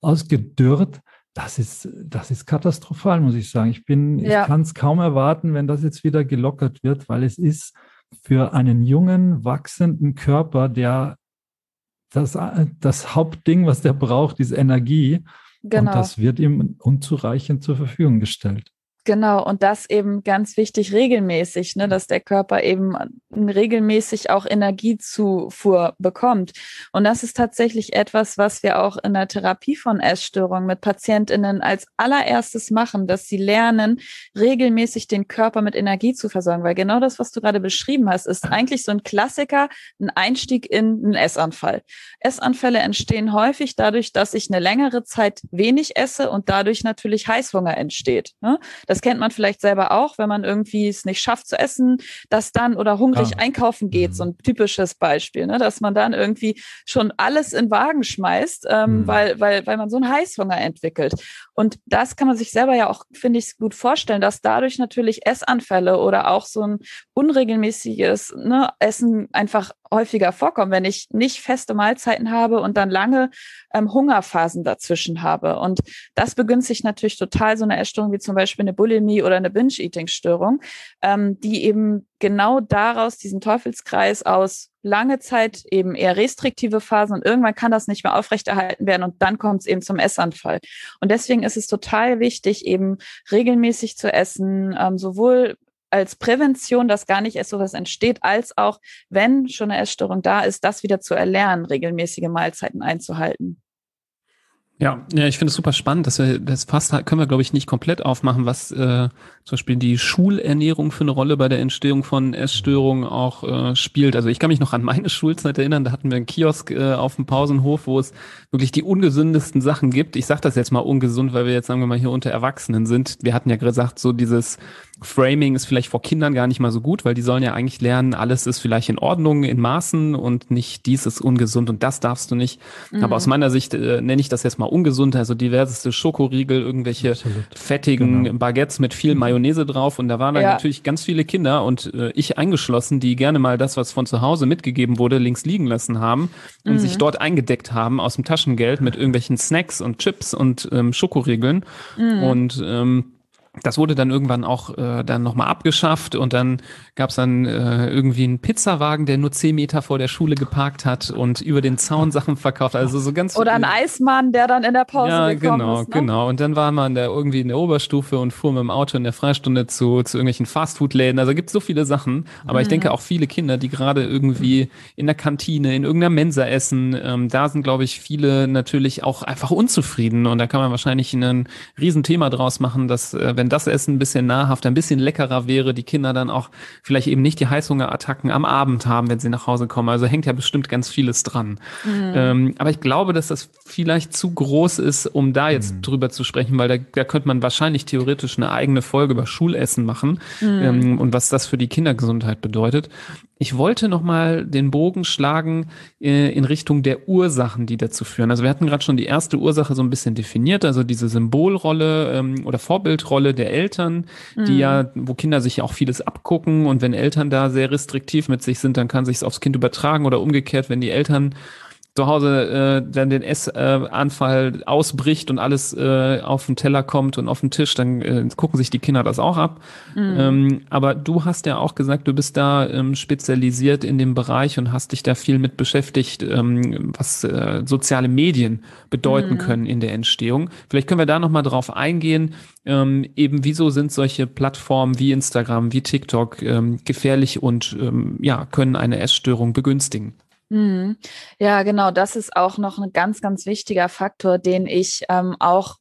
Speaker 2: ausgedürrt. Das ist, das ist katastrophal, muss ich sagen. Ich bin, ja. ich kann es kaum erwarten, wenn das jetzt wieder gelockert wird, weil es ist, für einen jungen, wachsenden Körper, der das, das Hauptding, was der braucht, ist Energie. Genau. Und das wird ihm unzureichend zur Verfügung gestellt.
Speaker 3: Genau, und das eben ganz wichtig regelmäßig, ne, dass der Körper eben regelmäßig auch Energiezufuhr bekommt. Und das ist tatsächlich etwas, was wir auch in der Therapie von Essstörungen mit PatientInnen als allererstes machen, dass sie lernen, regelmäßig den Körper mit Energie zu versorgen. Weil genau das, was du gerade beschrieben hast, ist eigentlich so ein Klassiker, ein Einstieg in einen Essanfall. Essanfälle entstehen häufig dadurch, dass ich eine längere Zeit wenig esse und dadurch natürlich Heißhunger entsteht. Ne? Das kennt man vielleicht selber auch, wenn man irgendwie es nicht schafft zu essen, dass dann oder hungrig ah. einkaufen geht, mhm. so ein typisches Beispiel, ne? dass man dann irgendwie schon alles in Wagen schmeißt, ähm, mhm. weil, weil, weil man so einen Heißhunger entwickelt. Und das kann man sich selber ja auch, finde ich, gut vorstellen, dass dadurch natürlich Essanfälle oder auch so ein unregelmäßiges ne, Essen einfach häufiger vorkommen, wenn ich nicht feste Mahlzeiten habe und dann lange ähm, Hungerphasen dazwischen habe. Und das begünstigt natürlich total so eine Essstörung wie zum Beispiel eine Bulimie oder eine Binge-Eating-Störung, ähm, die eben genau daraus diesen Teufelskreis aus lange Zeit eben eher restriktive Phasen und irgendwann kann das nicht mehr aufrechterhalten werden und dann kommt es eben zum Essanfall. Und deswegen ist es total wichtig, eben regelmäßig zu essen, ähm, sowohl als Prävention, dass gar nicht erst sowas entsteht, als auch, wenn schon eine Essstörung da ist, das wieder zu erlernen, regelmäßige Mahlzeiten einzuhalten.
Speaker 1: Ja, ja, ich finde es super spannend, dass wir das fast können wir, glaube ich, nicht komplett aufmachen, was äh, zum Beispiel die Schulernährung für eine Rolle bei der Entstehung von Essstörungen auch äh, spielt. Also ich kann mich noch an meine Schulzeit erinnern, da hatten wir einen Kiosk äh, auf dem Pausenhof, wo es wirklich die ungesündesten Sachen gibt. Ich sage das jetzt mal ungesund, weil wir jetzt, sagen wir mal, hier unter Erwachsenen sind. Wir hatten ja gesagt, so dieses Framing ist vielleicht vor Kindern gar nicht mal so gut, weil die sollen ja eigentlich lernen, alles ist vielleicht in Ordnung, in Maßen und nicht dies ist ungesund und das darfst du nicht. Mhm. Aber aus meiner Sicht äh, nenne ich das jetzt mal ungesund, also diverseste Schokoriegel, irgendwelche Absolut. fettigen genau. Baguettes mit viel Mayonnaise drauf und da waren dann ja. natürlich ganz viele Kinder und äh, ich eingeschlossen, die gerne mal das, was von zu Hause mitgegeben wurde, links liegen lassen haben und mhm. sich dort eingedeckt haben aus dem Taschengeld mit irgendwelchen Snacks und Chips und ähm, Schokoriegeln mhm. und ähm, das wurde dann irgendwann auch äh, dann nochmal abgeschafft und dann gab es dann äh, irgendwie einen Pizzawagen, der nur zehn Meter vor der Schule geparkt hat und über den Zaun Sachen verkauft. Also so ganz
Speaker 3: Oder ein Eismann, der dann in der Pause
Speaker 1: ja, genau,
Speaker 3: ist.
Speaker 1: Ne? genau. Und dann war man da irgendwie in der Oberstufe und fuhr mit dem Auto in der Freistunde zu, zu irgendwelchen Fastfood-Läden. Also gibt so viele Sachen. Aber mhm. ich denke auch viele Kinder, die gerade irgendwie in der Kantine, in irgendeiner Mensa essen, ähm, da sind, glaube ich, viele natürlich auch einfach unzufrieden. Und da kann man wahrscheinlich ein Riesenthema draus machen, dass äh, wenn das Essen ein bisschen nahrhafter, ein bisschen leckerer wäre, die Kinder dann auch vielleicht eben nicht die Heißhungerattacken am Abend haben, wenn sie nach Hause kommen. Also hängt ja bestimmt ganz vieles dran. Mhm. Ähm, aber ich glaube, dass das vielleicht zu groß ist, um da jetzt mhm. drüber zu sprechen, weil da, da könnte man wahrscheinlich theoretisch eine eigene Folge über Schulessen machen mhm. ähm, und was das für die Kindergesundheit bedeutet. Ich wollte noch mal den Bogen schlagen äh, in Richtung der Ursachen, die dazu führen. Also wir hatten gerade schon die erste Ursache so ein bisschen definiert, also diese Symbolrolle ähm, oder Vorbildrolle der Eltern, mhm. die ja, wo Kinder sich ja auch vieles abgucken und wenn Eltern da sehr restriktiv mit sich sind, dann kann sich aufs Kind übertragen oder umgekehrt, wenn die Eltern zu Hause äh, dann den Essanfall ausbricht und alles äh, auf den Teller kommt und auf den Tisch, dann äh, gucken sich die Kinder das auch ab. Mhm. Ähm, aber du hast ja auch gesagt, du bist da ähm, spezialisiert in dem Bereich und hast dich da viel mit beschäftigt, ähm, was äh, soziale Medien bedeuten mhm. können in der Entstehung. Vielleicht können wir da nochmal drauf eingehen, ähm, eben wieso sind solche Plattformen wie Instagram, wie TikTok ähm, gefährlich und ähm, ja, können eine Essstörung begünstigen.
Speaker 3: Mhm. Ja, genau. Das ist auch noch ein ganz, ganz wichtiger Faktor, den ich ähm, auch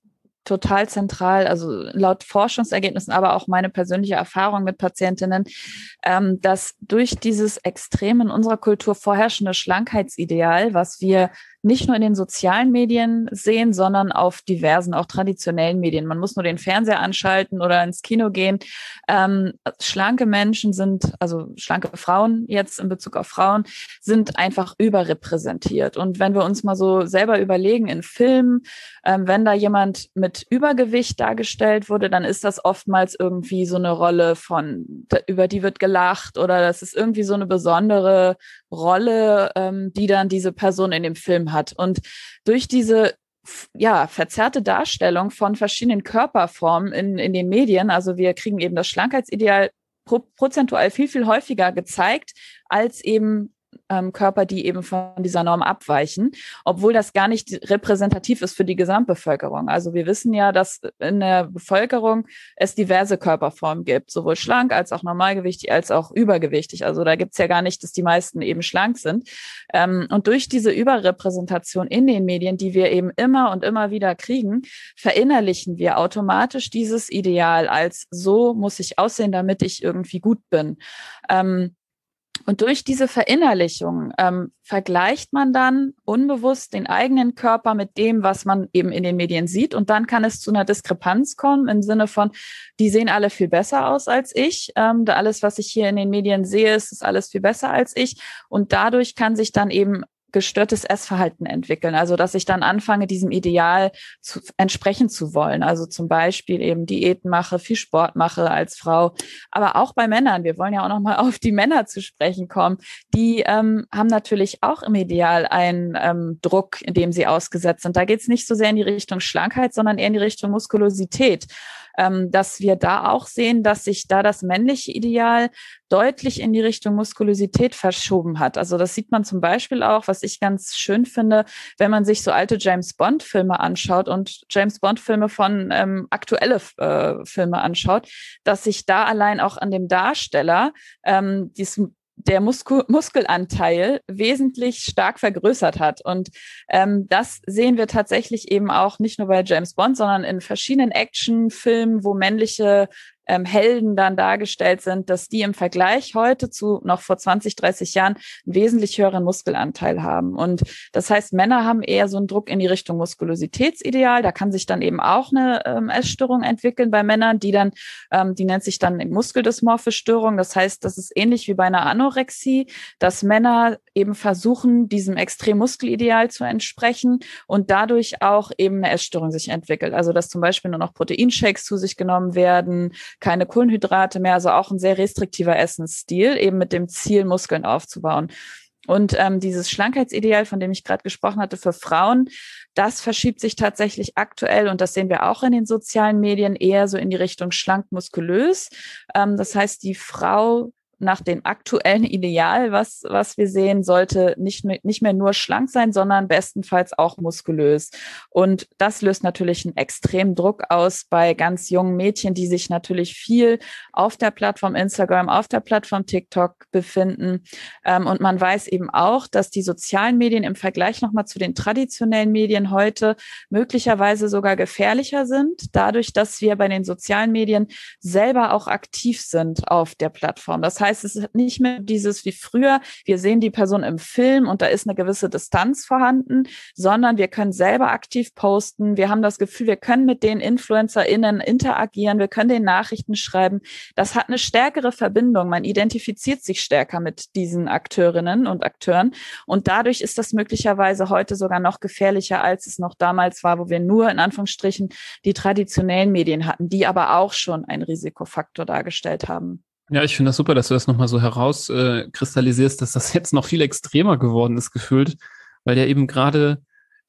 Speaker 3: total zentral, also laut Forschungsergebnissen, aber auch meine persönliche Erfahrung mit Patientinnen, ähm, dass durch dieses extrem in unserer Kultur vorherrschende Schlankheitsideal, was wir nicht nur in den sozialen Medien sehen, sondern auf diversen, auch traditionellen Medien. Man muss nur den Fernseher anschalten oder ins Kino gehen. Ähm, schlanke Menschen sind, also schlanke Frauen jetzt in Bezug auf Frauen, sind einfach überrepräsentiert. Und wenn wir uns mal so selber überlegen in Filmen, ähm, wenn da jemand mit Übergewicht dargestellt wurde, dann ist das oftmals irgendwie so eine Rolle von, über die wird gelacht oder das ist irgendwie so eine besondere Rolle, ähm, die dann diese Person in dem Film hat. Und durch diese ja, verzerrte Darstellung von verschiedenen Körperformen in, in den Medien, also wir kriegen eben das Schlankheitsideal pro prozentual viel, viel häufiger gezeigt als eben ähm, Körper, die eben von dieser Norm abweichen, obwohl das gar nicht repräsentativ ist für die Gesamtbevölkerung. Also wir wissen ja, dass in der Bevölkerung es diverse Körperformen gibt, sowohl schlank als auch normalgewichtig als auch übergewichtig. Also da gibt es ja gar nicht, dass die meisten eben schlank sind. Ähm, und durch diese Überrepräsentation in den Medien, die wir eben immer und immer wieder kriegen, verinnerlichen wir automatisch dieses Ideal als so muss ich aussehen, damit ich irgendwie gut bin. Ähm, und durch diese Verinnerlichung ähm, vergleicht man dann unbewusst den eigenen Körper mit dem, was man eben in den Medien sieht. Und dann kann es zu einer Diskrepanz kommen im Sinne von, die sehen alle viel besser aus als ich. Ähm, alles, was ich hier in den Medien sehe, ist, ist alles viel besser als ich. Und dadurch kann sich dann eben gestörtes Essverhalten entwickeln. Also dass ich dann anfange, diesem Ideal zu, entsprechen zu wollen. Also zum Beispiel eben Diäten mache, viel Sport mache als Frau. Aber auch bei Männern. Wir wollen ja auch noch mal (laughs) auf die Männer zu sprechen kommen. Die ähm, haben natürlich auch im Ideal einen ähm, Druck, in dem sie ausgesetzt sind. Da geht es nicht so sehr in die Richtung Schlankheit, sondern eher in die Richtung Muskulosität ähm, dass wir da auch sehen, dass sich da das männliche Ideal deutlich in die Richtung Muskulosität verschoben hat. Also das sieht man zum Beispiel auch, was ich ganz schön finde, wenn man sich so alte James Bond Filme anschaut und James Bond Filme von ähm, aktuelle äh, Filme anschaut, dass sich da allein auch an dem Darsteller ähm, dieses der Muskel Muskelanteil wesentlich stark vergrößert hat. Und ähm, das sehen wir tatsächlich eben auch nicht nur bei James Bond, sondern in verschiedenen Actionfilmen, wo männliche ähm, Helden dann dargestellt sind, dass die im Vergleich heute zu noch vor 20, 30 Jahren einen wesentlich höheren Muskelanteil haben. Und das heißt, Männer haben eher so einen Druck in die Richtung Muskulositätsideal. Da kann sich dann eben auch eine ähm, Essstörung entwickeln bei Männern, die dann, ähm, die nennt sich dann Muskeldysmorphe Störung. Das heißt, das ist ähnlich wie bei einer Anorexie, dass Männer eben versuchen, diesem Extremmuskelideal zu entsprechen und dadurch auch eben eine Essstörung sich entwickelt. Also dass zum Beispiel nur noch Proteinshakes zu sich genommen werden, keine Kohlenhydrate mehr, also auch ein sehr restriktiver Essensstil, eben mit dem Ziel, Muskeln aufzubauen. Und ähm, dieses Schlankheitsideal, von dem ich gerade gesprochen hatte, für Frauen, das verschiebt sich tatsächlich aktuell und das sehen wir auch in den sozialen Medien eher so in die Richtung schlank muskulös. Ähm, das heißt, die Frau nach dem aktuellen Ideal, was, was wir sehen, sollte nicht, nicht mehr nur schlank sein, sondern bestenfalls auch muskulös. Und das löst natürlich einen extremen Druck aus bei ganz jungen Mädchen, die sich natürlich viel auf der Plattform Instagram, auf der Plattform TikTok befinden. Ähm, und man weiß eben auch, dass die sozialen Medien im Vergleich nochmal zu den traditionellen Medien heute möglicherweise sogar gefährlicher sind, dadurch, dass wir bei den sozialen Medien selber auch aktiv sind auf der Plattform. Das heißt, heißt, es ist nicht mehr dieses wie früher, wir sehen die Person im Film und da ist eine gewisse Distanz vorhanden, sondern wir können selber aktiv posten. Wir haben das Gefühl, wir können mit den InfluencerInnen interagieren, wir können den Nachrichten schreiben. Das hat eine stärkere Verbindung. Man identifiziert sich stärker mit diesen Akteurinnen und Akteuren. Und dadurch ist das möglicherweise heute sogar noch gefährlicher, als es noch damals war, wo wir nur in Anführungsstrichen die traditionellen Medien hatten, die aber auch schon einen Risikofaktor dargestellt haben.
Speaker 1: Ja, ich finde das super, dass du das nochmal so herauskristallisierst, äh, dass das jetzt noch viel extremer geworden ist, gefühlt, weil ja eben gerade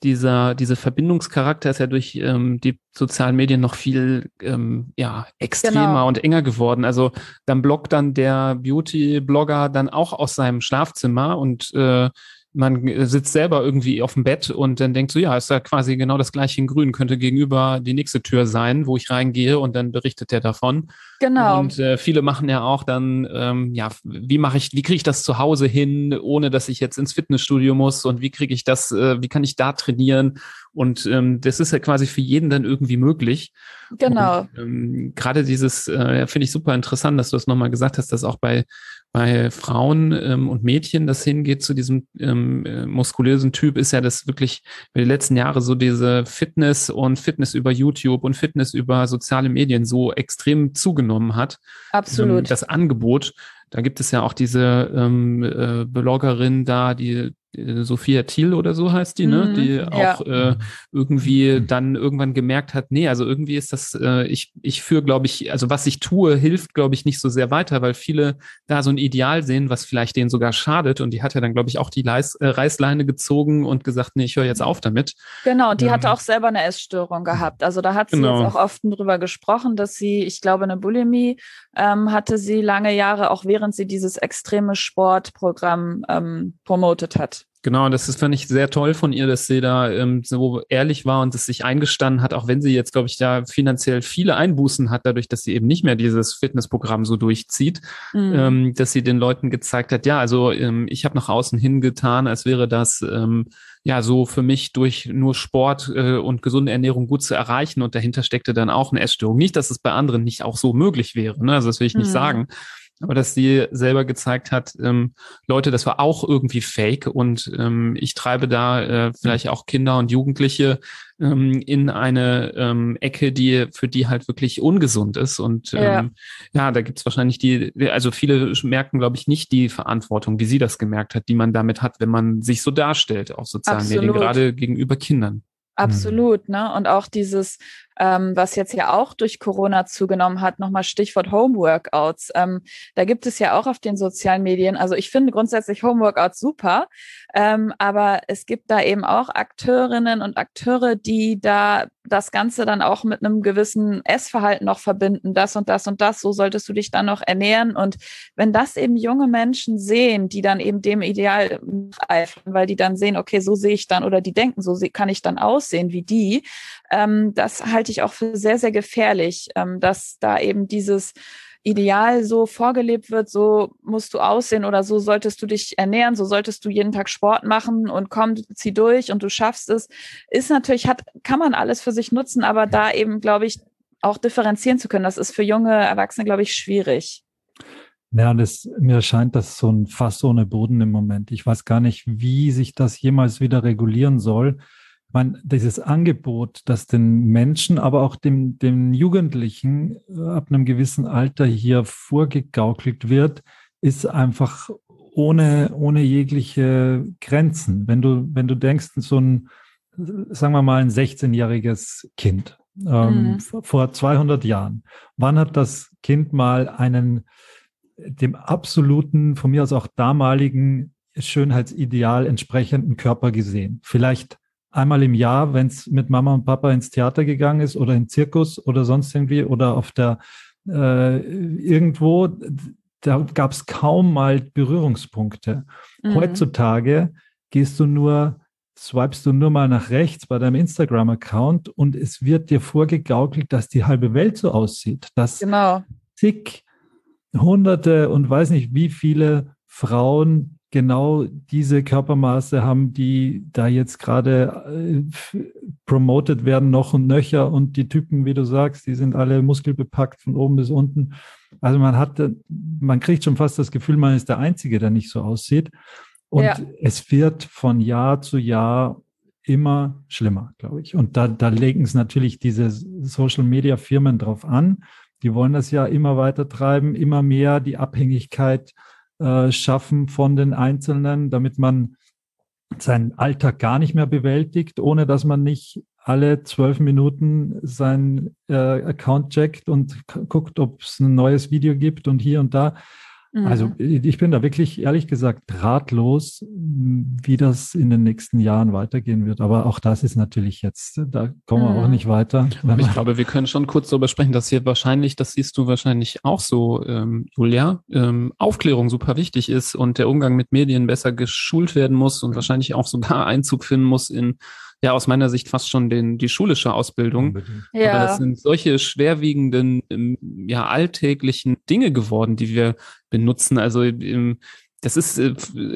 Speaker 1: dieser, diese Verbindungscharakter ist ja durch ähm, die sozialen Medien noch viel ähm, ja, extremer genau. und enger geworden. Also dann bloggt dann der Beauty-Blogger dann auch aus seinem Schlafzimmer und äh, man sitzt selber irgendwie auf dem Bett und dann denkt so, ja, ist ja quasi genau das gleiche in Grün, könnte gegenüber die nächste Tür sein, wo ich reingehe und dann berichtet er davon.
Speaker 3: Genau.
Speaker 1: Und äh, viele machen ja auch dann, ähm, ja, wie mache ich, wie kriege ich das zu Hause hin, ohne dass ich jetzt ins Fitnessstudio muss und wie kriege ich das, äh, wie kann ich da trainieren? Und ähm, das ist ja quasi für jeden dann irgendwie möglich.
Speaker 3: Genau.
Speaker 1: Ähm, Gerade dieses, äh, finde ich super interessant, dass du das nochmal gesagt hast, dass auch bei bei Frauen ähm, und Mädchen das hingeht zu diesem ähm, äh, muskulösen Typ, ist ja das wirklich über die letzten Jahre so diese Fitness und Fitness über YouTube und Fitness über soziale Medien so extrem zugenommen hat.
Speaker 3: Absolut. Ähm,
Speaker 1: das Angebot. Da gibt es ja auch diese ähm, äh, Bloggerin da, die Sophia Thiel oder so heißt die, ne?
Speaker 3: Mhm,
Speaker 1: Die
Speaker 3: ja.
Speaker 1: auch äh, irgendwie dann irgendwann gemerkt hat, nee, also irgendwie ist das, äh, ich, ich führe, glaube ich, also was ich tue, hilft, glaube ich, nicht so sehr weiter, weil viele da so ein Ideal sehen, was vielleicht denen sogar schadet. Und die hat ja dann, glaube ich, auch die Leis, äh, Reißleine gezogen und gesagt, nee, ich höre jetzt auf damit.
Speaker 3: Genau, die hatte
Speaker 1: Ähm,
Speaker 3: auch selber eine Essstörung gehabt. Also da hat sie
Speaker 1: Genau.
Speaker 3: jetzt auch oft drüber gesprochen, dass sie, ich glaube, eine Bulimie ähm, hatte sie lange Jahre, auch während sie dieses extreme Sportprogramm ähm, promotet hat.
Speaker 1: Genau, das ist, fand ich sehr toll von ihr, dass sie da ähm, so ehrlich war und es sich eingestanden hat, auch wenn sie jetzt, glaube ich, da finanziell viele Einbußen hat, dadurch, dass sie eben nicht mehr dieses Fitnessprogramm so durchzieht,
Speaker 3: Mhm.
Speaker 1: ähm, dass sie den Leuten gezeigt hat, ja, also ähm, ich habe nach außen hin getan, als wäre das ähm, ja so für mich durch nur Sport äh, und gesunde Ernährung gut zu erreichen und dahinter steckte dann auch eine Essstörung. Nicht, dass es bei anderen nicht auch so möglich wäre, ne? also das will ich nicht
Speaker 3: Mhm.
Speaker 1: sagen. Aber dass sie selber gezeigt hat, ähm, Leute, das war auch irgendwie fake und ähm, ich treibe da äh, vielleicht auch Kinder und Jugendliche ähm, in eine ähm, Ecke, die für die halt wirklich ungesund ist. Und
Speaker 3: Ja.
Speaker 1: ähm, ja, da gibt's wahrscheinlich die, also viele merken, glaube ich, nicht die Verantwortung, wie sie das gemerkt hat, die man damit hat, wenn man sich so darstellt auf sozialen Medien,
Speaker 3: Absolut.
Speaker 1: gerade gegenüber Kindern.
Speaker 3: Absolut, ne? Und auch dieses, ähm, was jetzt ja auch durch Corona zugenommen hat, nochmal Stichwort Homeworkouts. Ähm, da gibt es ja auch auf den sozialen Medien, also ich finde grundsätzlich Homeworkouts super, ähm, aber es gibt da eben auch Akteurinnen und Akteure, die da das Ganze dann auch mit einem gewissen Essverhalten noch verbinden, das und das und das, so solltest du dich dann noch ernähren. Und wenn das eben junge Menschen sehen, die dann eben dem Ideal eifern, weil die dann sehen, okay, so sehe ich dann oder die denken, so kann ich dann aussehen wie die, ähm, das halte ich auch für sehr, sehr gefährlich, ähm, dass da eben dieses Ideal so vorgelebt wird, so musst du aussehen oder so solltest du dich ernähren, so solltest du jeden Tag Sport machen und komm, zieh durch und du schaffst es, ist natürlich, hat, kann man alles für sich nutzen, aber da eben, glaube ich, auch differenzieren zu können, das ist für junge Erwachsene, glaube ich, schwierig.
Speaker 2: Ja, das, mir scheint das so ein Fass ohne Boden im Moment. Ich weiß gar nicht, wie sich das jemals wieder regulieren soll. Meine, dieses Angebot, das den Menschen, aber auch dem, dem Jugendlichen äh, ab einem gewissen Alter hier vorgegaukelt wird, ist einfach ohne, ohne jegliche Grenzen. Wenn du, wenn du denkst, so ein, sagen wir mal, ein 16-jähriges Kind ähm,
Speaker 3: Mhm.
Speaker 2: vor 200 Jahren, wann hat das Kind mal einen dem absoluten, von mir aus auch damaligen Schönheitsideal entsprechenden Körper gesehen. Vielleicht einmal im Jahr, wenn es mit Mama und Papa ins Theater gegangen ist oder in Zirkus oder sonst irgendwie oder auf der äh, irgendwo, da gab es kaum mal Berührungspunkte.
Speaker 3: Mhm.
Speaker 2: Heutzutage gehst du nur, swipest du nur mal nach rechts bei deinem Instagram-Account und es wird dir vorgegaukelt, dass die halbe Welt so aussieht, dass
Speaker 3: Genau.
Speaker 2: zig Hunderte und weiß nicht wie viele Frauen genau diese Körpermaße haben, die da jetzt gerade äh, promoted werden, noch und nöcher. Und die Typen, wie du sagst, die sind alle muskelbepackt von oben bis unten. Also man hat, man kriegt schon fast das Gefühl, man ist der Einzige, der nicht so aussieht. Und
Speaker 3: Ja.
Speaker 2: es wird von Jahr zu Jahr immer schlimmer, glaube ich. Und da, da legen es natürlich diese Social Media Firmen drauf an. Die wollen das ja immer weiter treiben, immer mehr die Abhängigkeit äh, schaffen von den Einzelnen, damit man seinen Alltag gar nicht mehr bewältigt, ohne dass man nicht alle zwölf Minuten seinen äh, Account checkt und guckt, ob es ein neues Video gibt und hier und da.
Speaker 3: Mhm.
Speaker 2: Also ich bin da wirklich ehrlich gesagt ratlos, wie das in den nächsten Jahren weitergehen wird. Aber auch das ist natürlich jetzt, da kommen wir auch
Speaker 3: Mhm.
Speaker 2: nicht weiter.
Speaker 1: Aber ich (laughs) glaube, wir können schon kurz darüber sprechen, dass hier wahrscheinlich, das siehst du wahrscheinlich auch so, ähm, Julia, ähm, Aufklärung super wichtig ist und der Umgang mit Medien besser geschult werden muss und wahrscheinlich auch sogar (laughs) Einzug finden muss in, ja, aus meiner Sicht fast schon den, die schulische Ausbildung.
Speaker 2: Unbedingt.
Speaker 1: Aber
Speaker 3: ja.
Speaker 1: das sind solche schwerwiegenden, ähm, ja, alltäglichen Dinge geworden, die wir benutzen. Also, ähm, das ist, äh,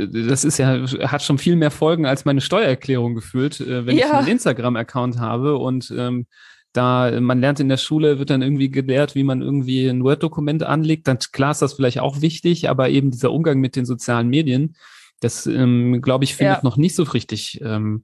Speaker 1: das ist ja, hat schon viel mehr Folgen als meine Steuererklärung gefühlt, äh, wenn ich
Speaker 3: Ja.
Speaker 1: einen Instagram-Account habe und ähm, da man lernt in der Schule, wird dann irgendwie gelehrt, wie man irgendwie ein Word-Dokument anlegt. Dann klar ist das vielleicht auch wichtig, aber eben dieser Umgang mit den sozialen Medien, das ähm, glaube ich findet
Speaker 3: Ja.
Speaker 1: noch nicht so richtig ähm,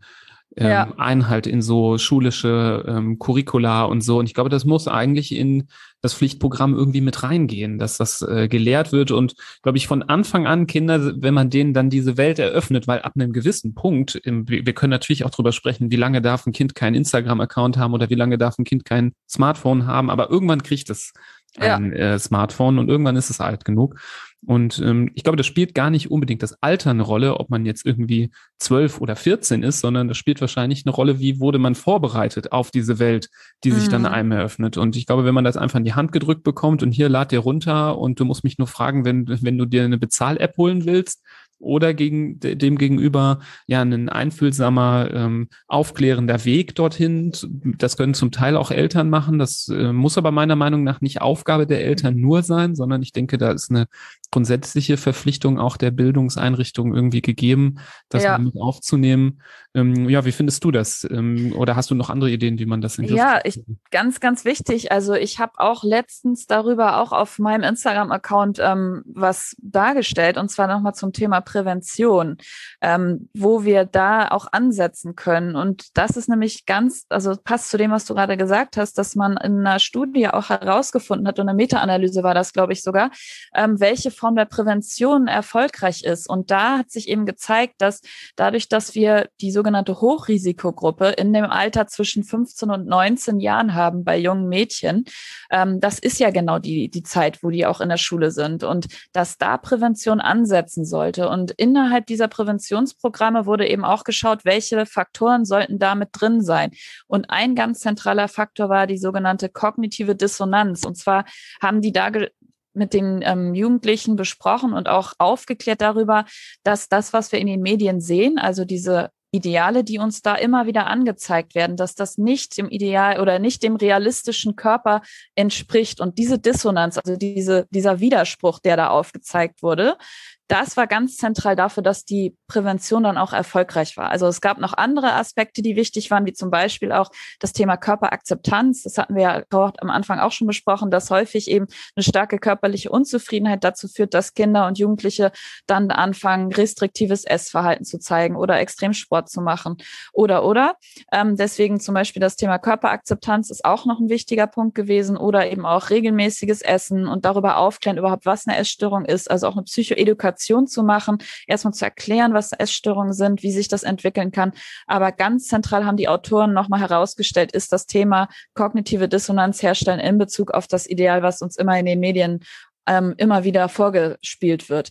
Speaker 1: ähm, ja. Einhalt in so schulische ähm, Curricula und so. Und ich glaube, das muss eigentlich in das Pflichtprogramm irgendwie mit reingehen, dass das äh, gelehrt wird und glaube ich von Anfang an Kinder, wenn man denen dann diese Welt eröffnet, weil ab einem gewissen Punkt, im, wir können natürlich auch drüber sprechen, wie lange darf ein Kind keinen Instagram-Account haben oder wie lange darf ein Kind kein Smartphone haben, aber irgendwann kriegt es ein ja. äh, Smartphone und irgendwann ist es alt genug. Und ähm, ich glaube, das spielt gar nicht unbedingt das Alter eine Rolle, ob man jetzt irgendwie zwölf oder vierzehn ist, sondern das spielt wahrscheinlich eine Rolle, wie wurde man vorbereitet auf diese Welt, die sich mhm. dann einem eröffnet. Und ich glaube, wenn man das einfach in die Hand gedrückt bekommt und hier lad dir runter und du musst mich nur fragen, wenn, wenn du dir eine Bezahl-App holen willst, oder gegen dem gegenüber ja ein einfühlsamer, ähm, aufklärender Weg dorthin. Das können zum Teil auch Eltern machen. Das äh, muss aber meiner Meinung nach nicht Aufgabe der Eltern nur sein, sondern ich denke, da ist eine grundsätzliche Verpflichtung auch der Bildungseinrichtung irgendwie gegeben, das ja. mit aufzunehmen. Ähm, ja, wie findest du das? Ähm, oder hast du noch andere Ideen, wie man das
Speaker 3: in Ja, ich, ganz, ganz wichtig. Also ich habe auch letztens darüber auch auf meinem Instagram-Account ähm, was dargestellt und zwar nochmal zum Thema Prävention, ähm, wo wir da auch ansetzen können. Und das ist nämlich ganz, also passt zu dem, was du gerade gesagt hast, dass man in einer Studie auch herausgefunden hat und eine Meta-Analyse war das, glaube ich, sogar, ähm, welche Form der Prävention erfolgreich ist. Und da hat sich eben gezeigt, dass dadurch, dass wir die sogenannte Hochrisikogruppe in dem Alter zwischen 15 und 19 Jahren haben bei jungen Mädchen, ähm, das ist ja genau die, die Zeit, wo die auch in der Schule sind und dass da Prävention ansetzen sollte. Und innerhalb dieser Präventionsprogramme wurde eben auch geschaut, welche Faktoren sollten da mit drin sein. Und ein ganz zentraler Faktor war die sogenannte kognitive Dissonanz. Und zwar haben die da mit den ähm, Jugendlichen besprochen und auch aufgeklärt darüber, dass das, was wir in den Medien sehen, also diese Ideale, die uns da immer wieder angezeigt werden, dass das nicht dem Ideal oder nicht dem realistischen Körper entspricht. Und diese Dissonanz, also diese, dieser Widerspruch, der da aufgezeigt wurde, das war ganz zentral dafür, dass die Prävention dann auch erfolgreich war. Also es gab noch andere Aspekte, die wichtig waren, wie zum Beispiel auch das Thema Körperakzeptanz. Das hatten wir ja am Anfang auch schon besprochen, dass häufig eben eine starke körperliche Unzufriedenheit dazu führt, dass Kinder und Jugendliche dann anfangen, restriktives Essverhalten zu zeigen oder Extremsport zu machen oder oder. Ähm, deswegen zum Beispiel das Thema Körperakzeptanz ist auch noch ein wichtiger Punkt gewesen oder eben auch regelmäßiges Essen und darüber aufklären überhaupt, was eine Essstörung ist, also auch eine Psychoedukation Kommunikation zu machen, erstmal zu erklären, was Essstörungen sind, wie sich das entwickeln kann. Aber ganz zentral haben die Autoren nochmal herausgestellt, ist das Thema kognitive Dissonanz herstellen in Bezug auf das Ideal, was uns immer in den Medien ähm, immer wieder vorgespielt wird.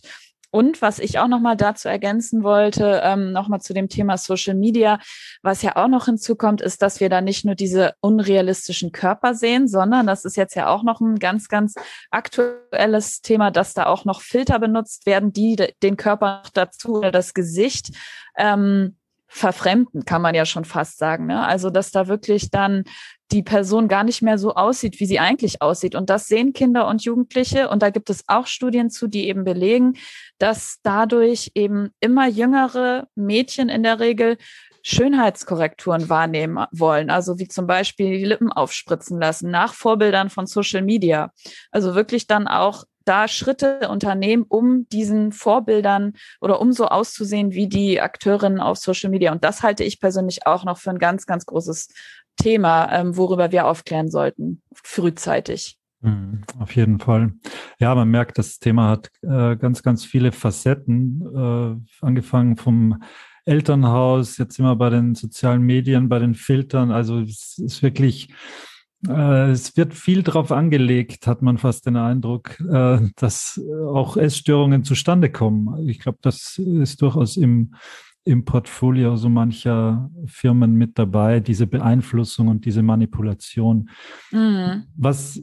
Speaker 3: Und was ich auch nochmal dazu ergänzen wollte, ähm, nochmal zu dem Thema Social Media, was ja auch noch hinzukommt, ist, dass wir da nicht nur diese unrealistischen Körper sehen, sondern das ist jetzt ja auch noch ein ganz, ganz aktuelles Thema, dass da auch noch Filter benutzt werden, die den Körper dazu oder das Gesicht ähm, verfremden, kann man ja schon fast sagen. Ne? Also, dass da wirklich dann die Person gar nicht mehr so aussieht, wie sie eigentlich aussieht. Und das sehen Kinder und Jugendliche. Und da gibt es auch Studien zu, die eben belegen, dass dadurch eben immer jüngere Mädchen in der Regel Schönheitskorrekturen wahrnehmen wollen. Also wie zum Beispiel die Lippen aufspritzen lassen, nach Vorbildern von Social Media. Also wirklich dann auch da Schritte unternehmen, um diesen Vorbildern oder um so auszusehen wie die Akteurinnen auf Social Media. Und das halte ich persönlich auch noch für ein ganz, ganz großes Thema, ähm, worüber wir aufklären sollten, frühzeitig.
Speaker 2: Mhm, auf jeden Fall. Ja, man merkt, das Thema hat äh, ganz, ganz viele Facetten, äh, angefangen vom Elternhaus, jetzt wir bei den sozialen Medien, bei den Filtern. Also es ist wirklich, es wird viel drauf angelegt, hat man fast den Eindruck, äh, dass auch Essstörungen zustande kommen. Ich glaube, das ist durchaus im im Portfolio so mancher Firmen mit dabei, diese Beeinflussung und diese Manipulation. Mhm. Was,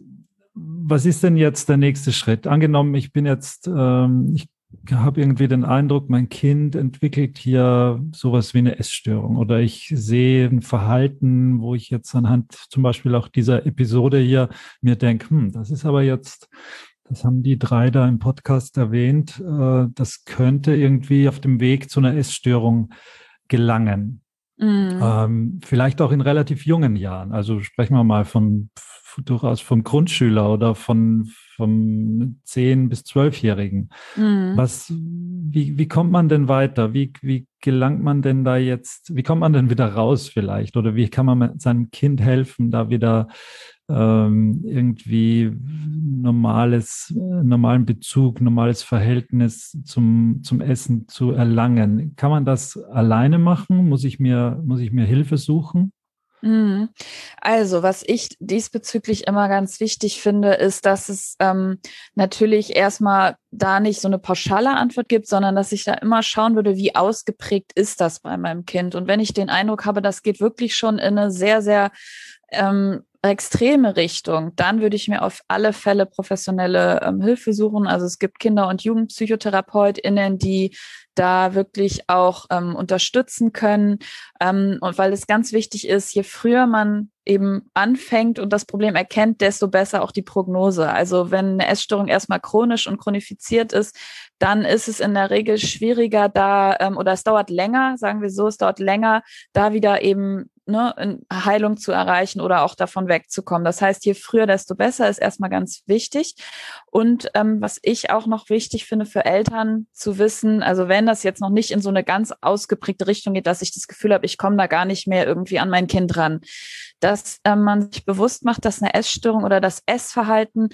Speaker 2: was ist denn jetzt der nächste Schritt? Angenommen, ich bin jetzt, ähm, ich habe irgendwie den Eindruck, mein Kind entwickelt hier sowas wie eine Essstörung oder ich sehe ein Verhalten, wo ich jetzt anhand zum Beispiel auch dieser Episode hier mir denke, hm, das ist aber jetzt das haben die drei da im Podcast erwähnt, äh, das könnte irgendwie auf dem Weg zu einer Essstörung gelangen. Mhm. Ähm, vielleicht auch in relativ jungen Jahren. Also sprechen wir mal von durchaus vom Grundschüler oder von vom 10- bis 12-Jährigen. Mhm. Was, wie, wie kommt man denn weiter? Wie, wie gelangt man denn da jetzt, wie kommt man denn wieder raus vielleicht? Oder wie kann man seinem Kind helfen, da wieder ähm, irgendwie normales, normalen Bezug, normales Verhältnis zum, zum Essen zu erlangen? Kann man das alleine machen? Muss ich mir, muss ich mir Hilfe suchen?
Speaker 3: Mhm. Also, was ich diesbezüglich immer ganz wichtig finde, ist, dass es ähm, natürlich erstmal da nicht so eine pauschale Antwort gibt, sondern dass ich da immer schauen würde, wie ausgeprägt ist das bei meinem Kind. Und wenn ich den Eindruck habe, das geht wirklich schon in eine sehr, sehr ähm, extreme Richtung, dann würde ich mir auf alle Fälle professionelle ähm, Hilfe suchen. Also es gibt Kinder- und JugendpsychotherapeutInnen, die da wirklich auch ähm, unterstützen können. Ähm, und weil es ganz wichtig ist, je früher man eben anfängt und das Problem erkennt, desto besser auch die Prognose. Also wenn eine Essstörung erstmal chronisch und chronifiziert ist, dann ist es in der Regel schwieriger da ähm, oder es dauert länger, sagen wir so, es dauert länger, da wieder eben ne, Heilung zu erreichen oder auch davon wegzukommen. Das heißt, je früher, desto besser ist erstmal ganz wichtig. Und ähm, was ich auch noch wichtig finde für Eltern zu wissen, also wenn das jetzt noch nicht in so eine ganz ausgeprägte Richtung geht, dass ich das Gefühl habe, ich komme da gar nicht mehr irgendwie an mein Kind ran, dass ähm, man sich bewusst macht, dass eine Essstörung oder das Essverhalten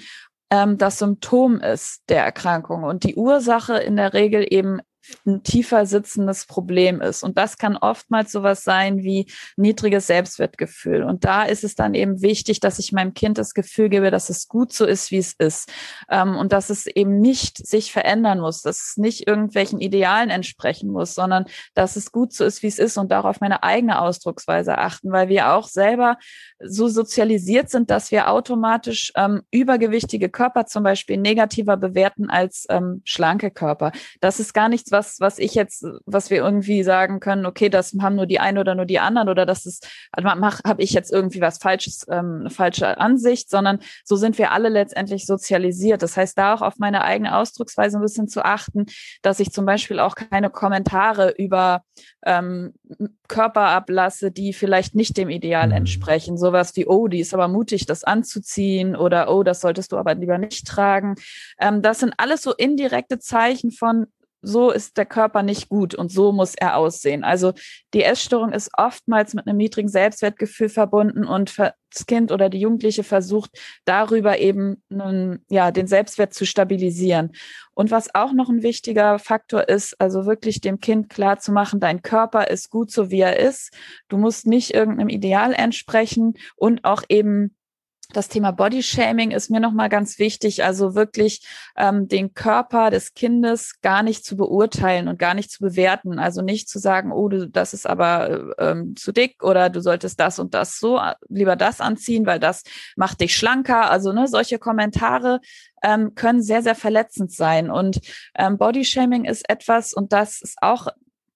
Speaker 3: ähm, das Symptom ist der Erkrankung und die Ursache in der Regel eben ein tiefer sitzendes Problem ist. Und das kann oftmals sowas sein wie niedriges Selbstwertgefühl. Und da ist es dann eben wichtig, dass ich meinem Kind das Gefühl gebe, dass es gut so ist, wie es ist. Ähm, und dass es eben nicht sich verändern muss, dass es nicht irgendwelchen Idealen entsprechen muss, sondern dass es gut so ist, wie es ist und darauf meine eigene Ausdrucksweise achten, weil wir auch selber so sozialisiert sind, dass wir automatisch ähm, übergewichtige Körper zum Beispiel negativer bewerten als ähm, schlanke Körper. Das ist gar nichts, was, was ich jetzt, was wir irgendwie sagen können, okay, das haben nur die einen oder nur die anderen oder das ist, also habe ich jetzt irgendwie was Falsches, ähm, eine falsche Ansicht, sondern so sind wir alle letztendlich sozialisiert. Das heißt, da auch auf meine eigene Ausdrucksweise ein bisschen zu achten, dass ich zum Beispiel auch keine Kommentare über ähm, Körper ablasse, die vielleicht nicht dem Ideal mhm. entsprechen. Sowas wie, oh, die ist aber mutig, das anzuziehen oder oh, das solltest du aber lieber nicht tragen. Ähm, das sind alles so indirekte Zeichen von, so ist der Körper nicht gut und so muss er aussehen. Also die Essstörung ist oftmals mit einem niedrigen Selbstwertgefühl verbunden und das Kind oder die Jugendliche versucht darüber eben einen, ja, den Selbstwert zu stabilisieren. Und was auch noch ein wichtiger Faktor ist, also wirklich dem Kind klar zu machen, dein Körper ist gut so wie er ist. Du musst nicht irgendeinem Ideal entsprechen und auch eben das Thema Bodyshaming ist mir nochmal ganz wichtig, also wirklich ähm, den Körper des Kindes gar nicht zu beurteilen und gar nicht zu bewerten. Also nicht zu sagen, oh, du, das ist aber ähm, zu dick oder du solltest das und das so äh, lieber das anziehen, weil das macht dich schlanker. Also ne, solche Kommentare ähm, können sehr, sehr verletzend sein. Und ähm, Bodyshaming ist etwas, und das ist auch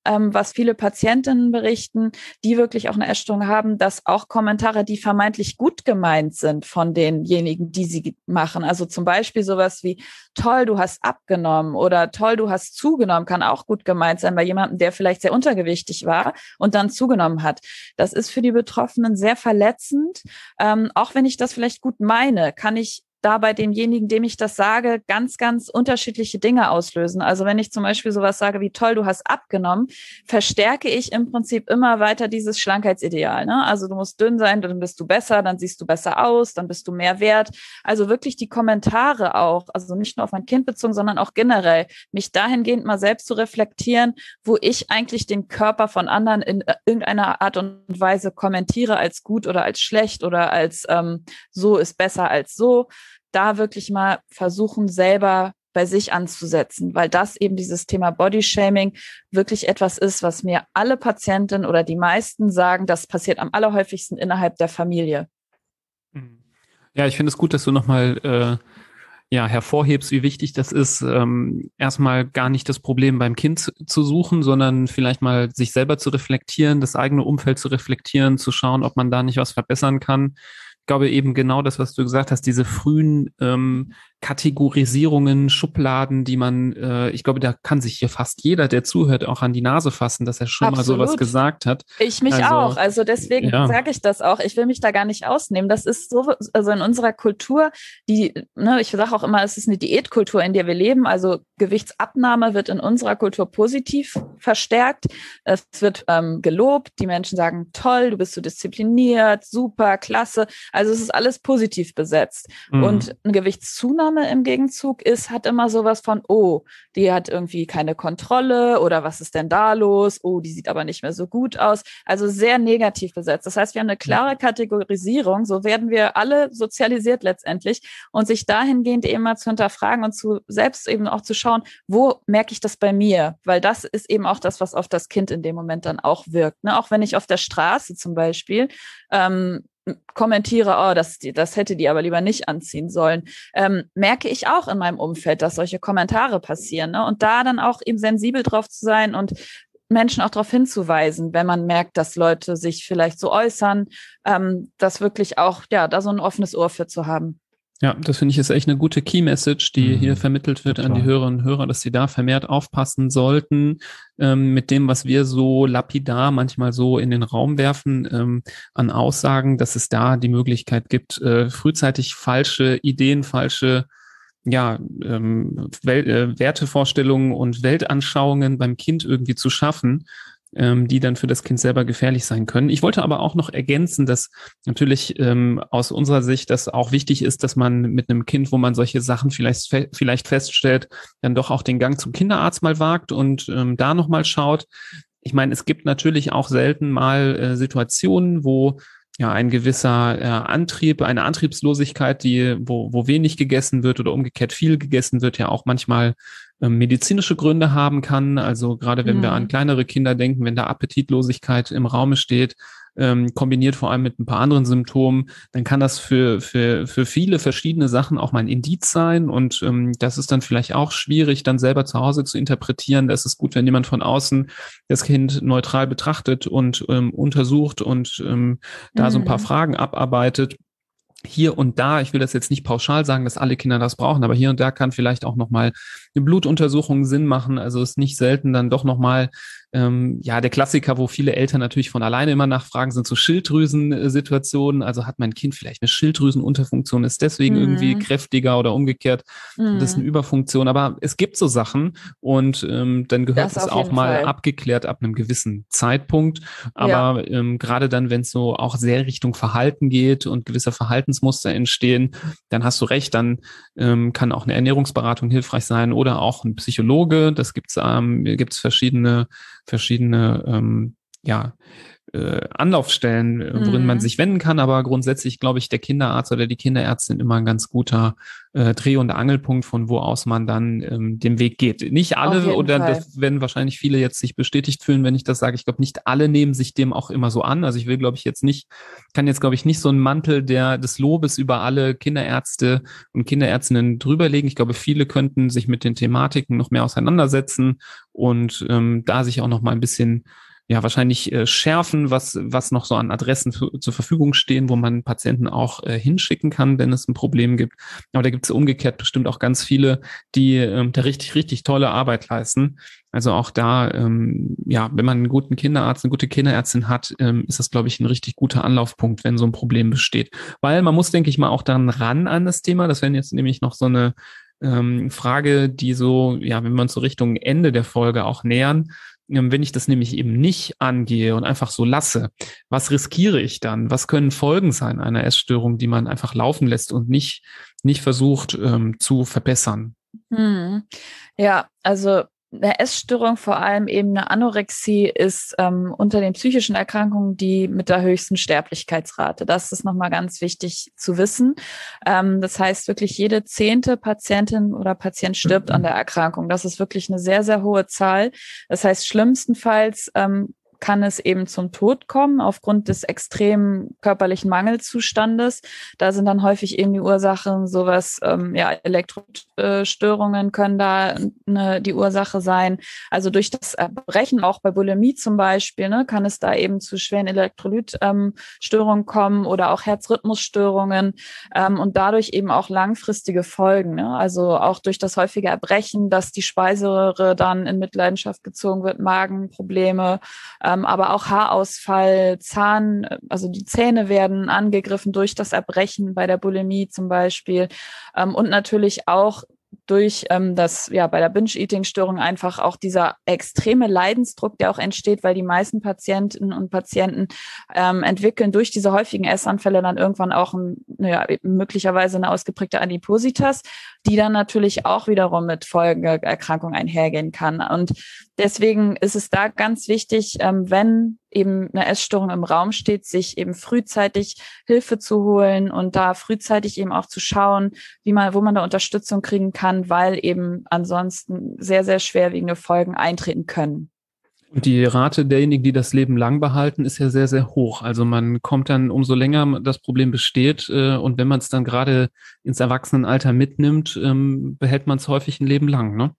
Speaker 3: ähm, was viele Patientinnen berichten, die wirklich auch eine Essstörung haben, dass auch Kommentare, die vermeintlich gut gemeint sind von denjenigen, die sie machen, also zum Beispiel sowas wie toll, du hast abgenommen oder toll, du hast zugenommen, kann auch gut gemeint sein bei jemandem, der vielleicht sehr untergewichtig war und dann zugenommen hat. Das ist für die Betroffenen sehr verletzend. Ähm, auch wenn ich das vielleicht gut meine, kann ich da bei demjenigen, dem ich das sage, ganz, ganz unterschiedliche Dinge auslösen. Also wenn ich zum Beispiel sowas sage wie toll, du hast abgenommen, verstärke ich im Prinzip immer weiter dieses Schlankheitsideal. Ne? Also du musst dünn sein, dann bist du besser, dann siehst du besser aus, dann bist du mehr wert. Also wirklich die Kommentare auch, also nicht nur auf mein Kind bezogen, sondern auch generell, mich dahingehend mal selbst zu reflektieren, wo ich eigentlich den Körper von anderen in irgendeiner Art und Weise kommentiere als gut oder als schlecht oder als ähm, so ist besser als so da wirklich mal versuchen, selber bei sich anzusetzen, weil das eben dieses Thema Bodyshaming wirklich etwas ist, was mir alle Patienten oder die meisten sagen, das passiert am allerhäufigsten innerhalb der Familie.
Speaker 1: Mhm. Ja, ich finde es gut, dass du nochmal äh, ja, hervorhebst, wie wichtig das ist, ähm, erstmal gar nicht das Problem beim Kind zu suchen, sondern vielleicht mal sich selber zu reflektieren, das eigene Umfeld zu reflektieren, zu schauen, ob man da nicht was verbessern kann glaube eben genau das, was du gesagt hast, diese frühen ähm, Kategorisierungen, Schubladen, die man, äh, ich glaube, da kann sich hier fast jeder, der zuhört, auch an die Nase fassen, dass er schon Absolut. mal sowas gesagt hat.
Speaker 3: Ich mich also, auch. Also deswegen ja. sage ich das auch. Ich will mich da gar nicht ausnehmen. Das ist so, also in unserer Kultur, die, ne, ich sage auch immer, es ist eine Diätkultur, in der wir leben. Also Gewichtsabnahme wird in unserer Kultur positiv verstärkt. Es wird ähm, gelobt. Die Menschen sagen, toll, du bist so diszipliniert, super, klasse. Also es ist alles positiv besetzt. Mhm. Und eine Gewichtszunahme im Gegenzug ist, hat immer sowas von, oh, die hat irgendwie keine Kontrolle oder was ist denn da los? Oh, die sieht aber nicht mehr so gut aus. Also sehr negativ besetzt. Das heißt, wir haben eine klare Kategorisierung. So werden wir alle sozialisiert letztendlich und sich dahingehend eben mal zu hinterfragen und zu selbst eben auch zu schauen, wo merke ich das bei mir? Weil das ist eben auch das, was auf das Kind in dem Moment dann auch wirkt. Ne? Auch wenn ich auf der Straße zum Beispiel ähm, kommentiere, oh, das, das hätte die aber lieber nicht anziehen sollen, ähm, merke ich auch in meinem Umfeld, dass solche Kommentare passieren. Ne? Und da dann auch eben sensibel drauf zu sein und Menschen auch darauf hinzuweisen, wenn man merkt, dass Leute sich vielleicht so äußern, ähm, das wirklich auch, ja, da so ein offenes Ohr für zu haben.
Speaker 1: Ja, das finde ich ist echt eine gute Key Message, die mhm, hier vermittelt wird total. an die Hörerinnen und Hörer, dass sie da vermehrt aufpassen sollten ähm, mit dem, was wir so lapidar manchmal so in den Raum werfen ähm, an Aussagen, dass es da die Möglichkeit gibt, äh, frühzeitig falsche Ideen, falsche ja, ähm, Wel äh, Wertevorstellungen und Weltanschauungen beim Kind irgendwie zu schaffen ähm, die dann für das Kind selber gefährlich sein können. Ich wollte aber auch noch ergänzen, dass natürlich ähm, aus unserer Sicht das auch wichtig ist, dass man mit einem Kind, wo man solche Sachen vielleicht, vielleicht feststellt, dann doch auch den Gang zum Kinderarzt mal wagt und ähm, da nochmal schaut. Ich meine, es gibt natürlich auch selten mal äh, Situationen, wo ja ein gewisser äh, Antrieb, eine Antriebslosigkeit, die, wo, wo wenig gegessen wird oder umgekehrt viel gegessen wird, ja auch manchmal medizinische Gründe haben kann. Also gerade wenn mhm. wir an kleinere Kinder denken, wenn da Appetitlosigkeit im Raume steht, ähm, kombiniert vor allem mit ein paar anderen Symptomen, dann kann das für, für, für viele verschiedene Sachen auch mal ein Indiz sein. Und ähm, das ist dann vielleicht auch schwierig, dann selber zu Hause zu interpretieren. Das ist gut, wenn jemand von außen das Kind neutral betrachtet und ähm, untersucht und ähm, da mhm. so ein paar mhm. Fragen abarbeitet hier und da, ich will das jetzt nicht pauschal sagen, dass alle Kinder das brauchen, aber hier und da kann vielleicht auch nochmal eine Blutuntersuchung Sinn machen. Also ist nicht selten dann doch nochmal ähm, ja, der Klassiker, wo viele Eltern natürlich von alleine immer nachfragen, sind so Schilddrüsensituationen. Also hat mein Kind vielleicht eine Schilddrüsenunterfunktion, ist deswegen mhm. irgendwie kräftiger oder umgekehrt. Mhm. Das ist eine Überfunktion. Aber es gibt so Sachen und ähm, dann gehört es auch mal Fall. abgeklärt ab einem gewissen Zeitpunkt. Aber ja. ähm, gerade dann, wenn es so auch sehr Richtung Verhalten geht und gewisse Verhaltensmuster entstehen, dann hast du recht, dann ähm, kann auch eine Ernährungsberatung hilfreich sein oder auch ein Psychologe. Das gibt's ähm, gibt's verschiedene verschiedene ähm, ja, äh, Anlaufstellen, äh, worin mhm. man sich wenden kann. Aber grundsätzlich glaube ich, der Kinderarzt oder die Kinderärztin immer ein ganz guter äh, Dreh- und Angelpunkt, von wo aus man dann ähm, den Weg geht. Nicht alle oder Fall. das werden wahrscheinlich viele jetzt sich bestätigt fühlen, wenn ich das sage. Ich glaube, nicht alle nehmen sich dem auch immer so an. Also ich will, glaube ich, jetzt nicht, kann jetzt, glaube ich, nicht so einen Mantel der des Lobes über alle Kinderärzte und Kinderärztinnen drüberlegen. Ich glaube, viele könnten sich mit den Thematiken noch mehr auseinandersetzen und ähm, da sich auch noch mal ein bisschen ja wahrscheinlich äh, schärfen, was, was noch so an Adressen zu, zur Verfügung stehen, wo man Patienten auch äh, hinschicken kann, wenn es ein Problem gibt. Aber da gibt es umgekehrt bestimmt auch ganz viele, die ähm, da richtig, richtig tolle Arbeit leisten. Also auch da, ähm, ja, wenn man einen guten Kinderarzt, eine gute Kinderärztin hat, ähm, ist das, glaube ich, ein richtig guter Anlaufpunkt, wenn so ein Problem besteht. Weil man muss, denke ich mal, auch dann ran an das Thema. Das wäre jetzt nämlich noch so eine ähm, Frage, die so, ja, wenn wir uns so Richtung Ende der Folge auch nähern, wenn ich das nämlich eben nicht angehe und einfach so lasse, was riskiere ich dann? Was können Folgen sein einer Essstörung, die man einfach laufen lässt und nicht, nicht versucht ähm, zu verbessern?
Speaker 3: Hm. Ja, also eine Essstörung, vor allem eben eine Anorexie, ist ähm, unter den psychischen Erkrankungen die mit der höchsten Sterblichkeitsrate. Das ist nochmal ganz wichtig zu wissen. Ähm, das heißt, wirklich jede zehnte Patientin oder Patient stirbt an der Erkrankung. Das ist wirklich eine sehr, sehr hohe Zahl. Das heißt, schlimmstenfalls ähm, kann es eben zum Tod kommen aufgrund des extremen körperlichen Mangelzustandes. Da sind dann häufig eben die Ursachen sowas, ähm, ja, Elektrostörungen können da eine, die Ursache sein. Also durch das Erbrechen, auch bei Bulimie zum Beispiel, ne, kann es da eben zu schweren Elektrolytstörungen ähm, kommen oder auch Herzrhythmusstörungen ähm, und dadurch eben auch langfristige Folgen. Ne? Also auch durch das häufige Erbrechen, dass die Speiseröhre dann in Mitleidenschaft gezogen wird, Magenprobleme, ähm, aber auch Haarausfall, Zahn, also die Zähne werden angegriffen durch das Erbrechen bei der Bulimie zum Beispiel. Ähm, und natürlich auch durch ähm, das, ja, bei der Binge-Eating-Störung einfach auch dieser extreme Leidensdruck, der auch entsteht, weil die meisten Patientinnen und Patienten ähm, entwickeln durch diese häufigen Essanfälle dann irgendwann auch ein, ja, möglicherweise eine ausgeprägte Adipositas, die dann natürlich auch wiederum mit Folgeerkrankungen einhergehen kann. Und deswegen ist es da ganz wichtig, ähm, wenn eben eine Essstörung im Raum steht, sich eben frühzeitig Hilfe zu holen und da frühzeitig eben auch zu schauen, wie man, wo man da Unterstützung kriegen kann, weil eben ansonsten sehr, sehr schwerwiegende Folgen eintreten können.
Speaker 1: Und die Rate derjenigen, die das Leben lang behalten, ist ja sehr, sehr hoch. Also man kommt dann, umso länger das Problem besteht äh, und wenn man es dann gerade ins Erwachsenenalter mitnimmt, ähm, behält man es häufig ein Leben lang, ne?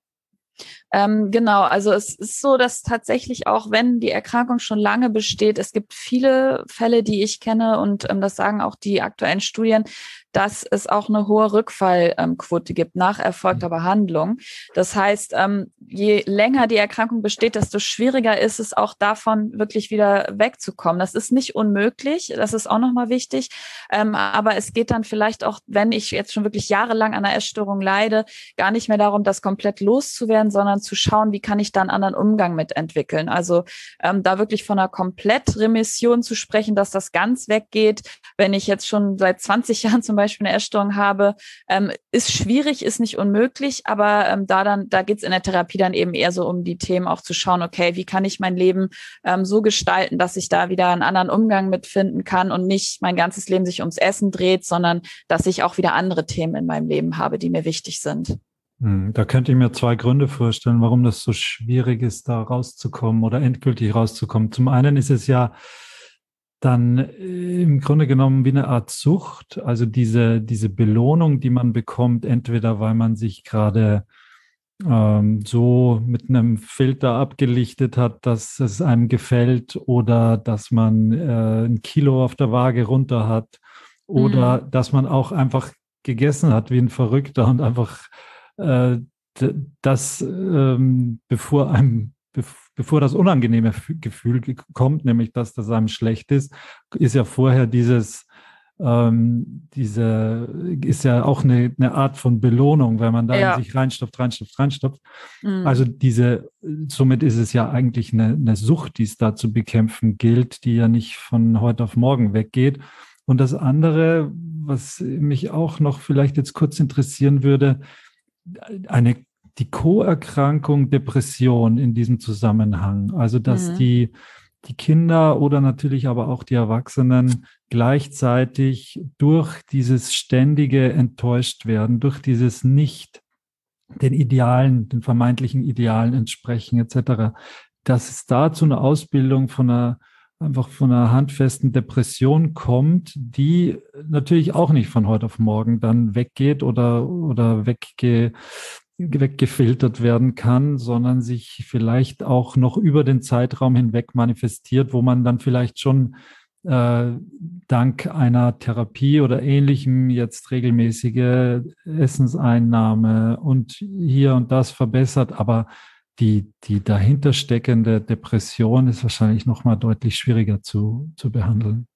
Speaker 3: Ähm, genau, also es ist so, dass tatsächlich auch, wenn die Erkrankung schon lange besteht, es gibt viele Fälle, die ich kenne und ähm, das sagen auch die aktuellen Studien, dass es auch eine hohe Rückfallquote gibt nach erfolgter mhm. Behandlung. Das heißt, ähm, je länger die Erkrankung besteht, desto schwieriger ist es auch davon wirklich wieder wegzukommen. Das ist nicht unmöglich, das ist auch nochmal wichtig. Ähm, aber es geht dann vielleicht auch, wenn ich jetzt schon wirklich jahrelang an einer Essstörung leide, gar nicht mehr darum, das komplett loszuwerden, sondern zu schauen, wie kann ich da einen anderen Umgang mit entwickeln. Also ähm, da wirklich von einer Komplettremission zu sprechen, dass das ganz weggeht, wenn ich jetzt schon seit 20 (laughs) Jahren zum Beispiel Beispiel eine Essstörung habe, ähm, ist schwierig, ist nicht unmöglich, aber ähm, da dann, da geht's in der Therapie dann eben eher so um die Themen auch zu schauen, okay, wie kann ich mein Leben ähm, so gestalten, dass ich da wieder einen anderen Umgang mitfinden kann und nicht mein ganzes Leben sich ums Essen dreht, sondern dass ich auch wieder andere Themen in meinem Leben habe, die mir wichtig sind.
Speaker 2: Hm, da könnte ich mir zwei Gründe vorstellen, warum das so schwierig ist, da rauszukommen oder endgültig rauszukommen. Zum einen ist es ja dann äh, im Grunde genommen wie eine Art Sucht, also diese, diese Belohnung, die man bekommt, entweder weil man sich gerade ähm, so mit einem Filter abgelichtet hat, dass es einem gefällt oder dass man äh, ein Kilo auf der Waage runter hat oder mhm. dass man auch einfach gegessen hat wie ein Verrückter und einfach äh, das, ähm, bevor einem bevor das unangenehme Gefühl kommt, nämlich dass das einem schlecht ist, ist ja vorher dieses, ähm, diese, ist ja auch eine, eine Art von Belohnung, wenn man da ja. sich reinstopft, reinstopft, reinstopft. Mhm. Also diese, somit ist es ja eigentlich eine, eine Sucht, die es da zu bekämpfen gilt, die ja nicht von heute auf morgen weggeht. Und das andere, was mich auch noch vielleicht jetzt kurz interessieren würde, eine die Co-Erkrankung Depression in diesem Zusammenhang. Also, dass mhm. die, die Kinder oder natürlich aber auch die Erwachsenen gleichzeitig durch dieses ständige enttäuscht werden, durch dieses nicht den Idealen, den vermeintlichen Idealen entsprechen etc., dass es da zu einer Ausbildung von einer einfach von einer handfesten Depression kommt, die natürlich auch nicht von heute auf morgen dann weggeht oder, oder wegge, weggefiltert werden kann, sondern sich vielleicht auch noch über den Zeitraum hinweg manifestiert, wo man dann vielleicht schon äh, dank einer Therapie oder ähnlichem jetzt regelmäßige Essenseinnahme und hier und das verbessert, aber die, die dahinter steckende Depression ist wahrscheinlich noch mal deutlich schwieriger zu, zu behandeln.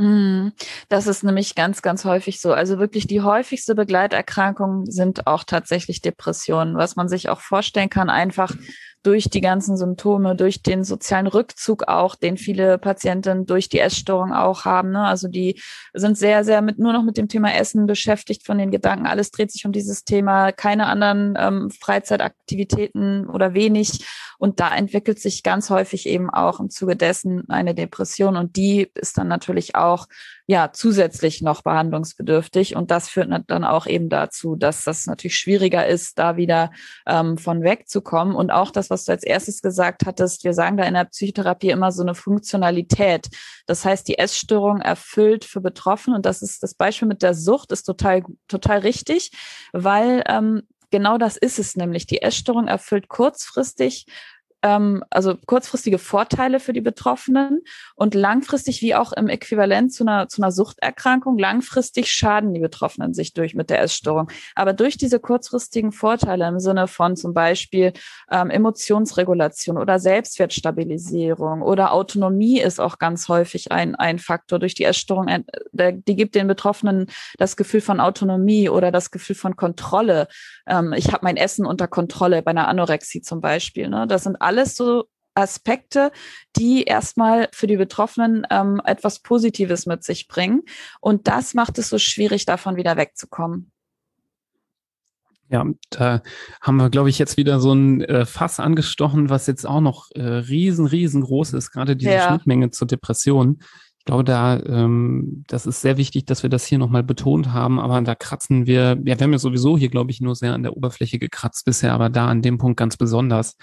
Speaker 3: Mhm. Das ist nämlich ganz, ganz häufig so. Also wirklich die häufigste Begleiterkrankung sind auch tatsächlich Depressionen, was man sich auch vorstellen kann, einfach durch die ganzen Symptome, durch den sozialen Rückzug auch, den viele Patienten durch die Essstörung auch haben. Ne? Also die sind sehr, sehr mit nur noch mit dem Thema Essen beschäftigt von den Gedanken. Alles dreht sich um dieses Thema, keine anderen ähm, Freizeitaktivitäten oder wenig. Und da entwickelt sich ganz häufig eben auch im Zuge dessen eine Depression. Und die ist dann natürlich auch ja zusätzlich noch behandlungsbedürftig. Und das führt dann auch eben dazu, dass das natürlich schwieriger ist, da wieder ähm, von wegzukommen. Und auch das was du als erstes gesagt hattest. Wir sagen da in der Psychotherapie immer so eine Funktionalität. Das heißt, die Essstörung erfüllt für Betroffene und das ist das Beispiel mit der Sucht ist total total richtig, weil ähm, genau das ist es nämlich. Die Essstörung erfüllt kurzfristig ähm, also kurzfristige Vorteile für die Betroffenen und langfristig wie auch im Äquivalent zu einer, zu einer Suchterkrankung, langfristig schaden die Betroffenen sich durch mit der Essstörung. Aber durch diese kurzfristigen Vorteile im Sinne von zum Beispiel ähm, Emotionsregulation oder Selbstwertstabilisierung oder Autonomie ist auch ganz häufig ein, ein Faktor. Durch die Essstörung, die gibt den Betroffenen das Gefühl von Autonomie oder das Gefühl von Kontrolle. Ähm, ich habe mein Essen unter Kontrolle bei einer Anorexie zum Beispiel. Ne? Das sind alles so Aspekte, die erstmal für die Betroffenen ähm, etwas Positives mit sich bringen. Und das macht es so schwierig, davon wieder wegzukommen.
Speaker 1: Ja, da haben wir, glaube ich, jetzt wieder so ein äh, Fass angestochen, was jetzt auch noch äh, riesen, riesengroß ist, gerade diese ja. Schnittmenge zur Depression. Ich glaube, da, ähm, das ist sehr wichtig, dass wir das hier nochmal betont haben, aber da kratzen wir, ja, wir haben ja sowieso hier, glaube ich, nur sehr an der Oberfläche gekratzt bisher, aber da an dem Punkt ganz besonders.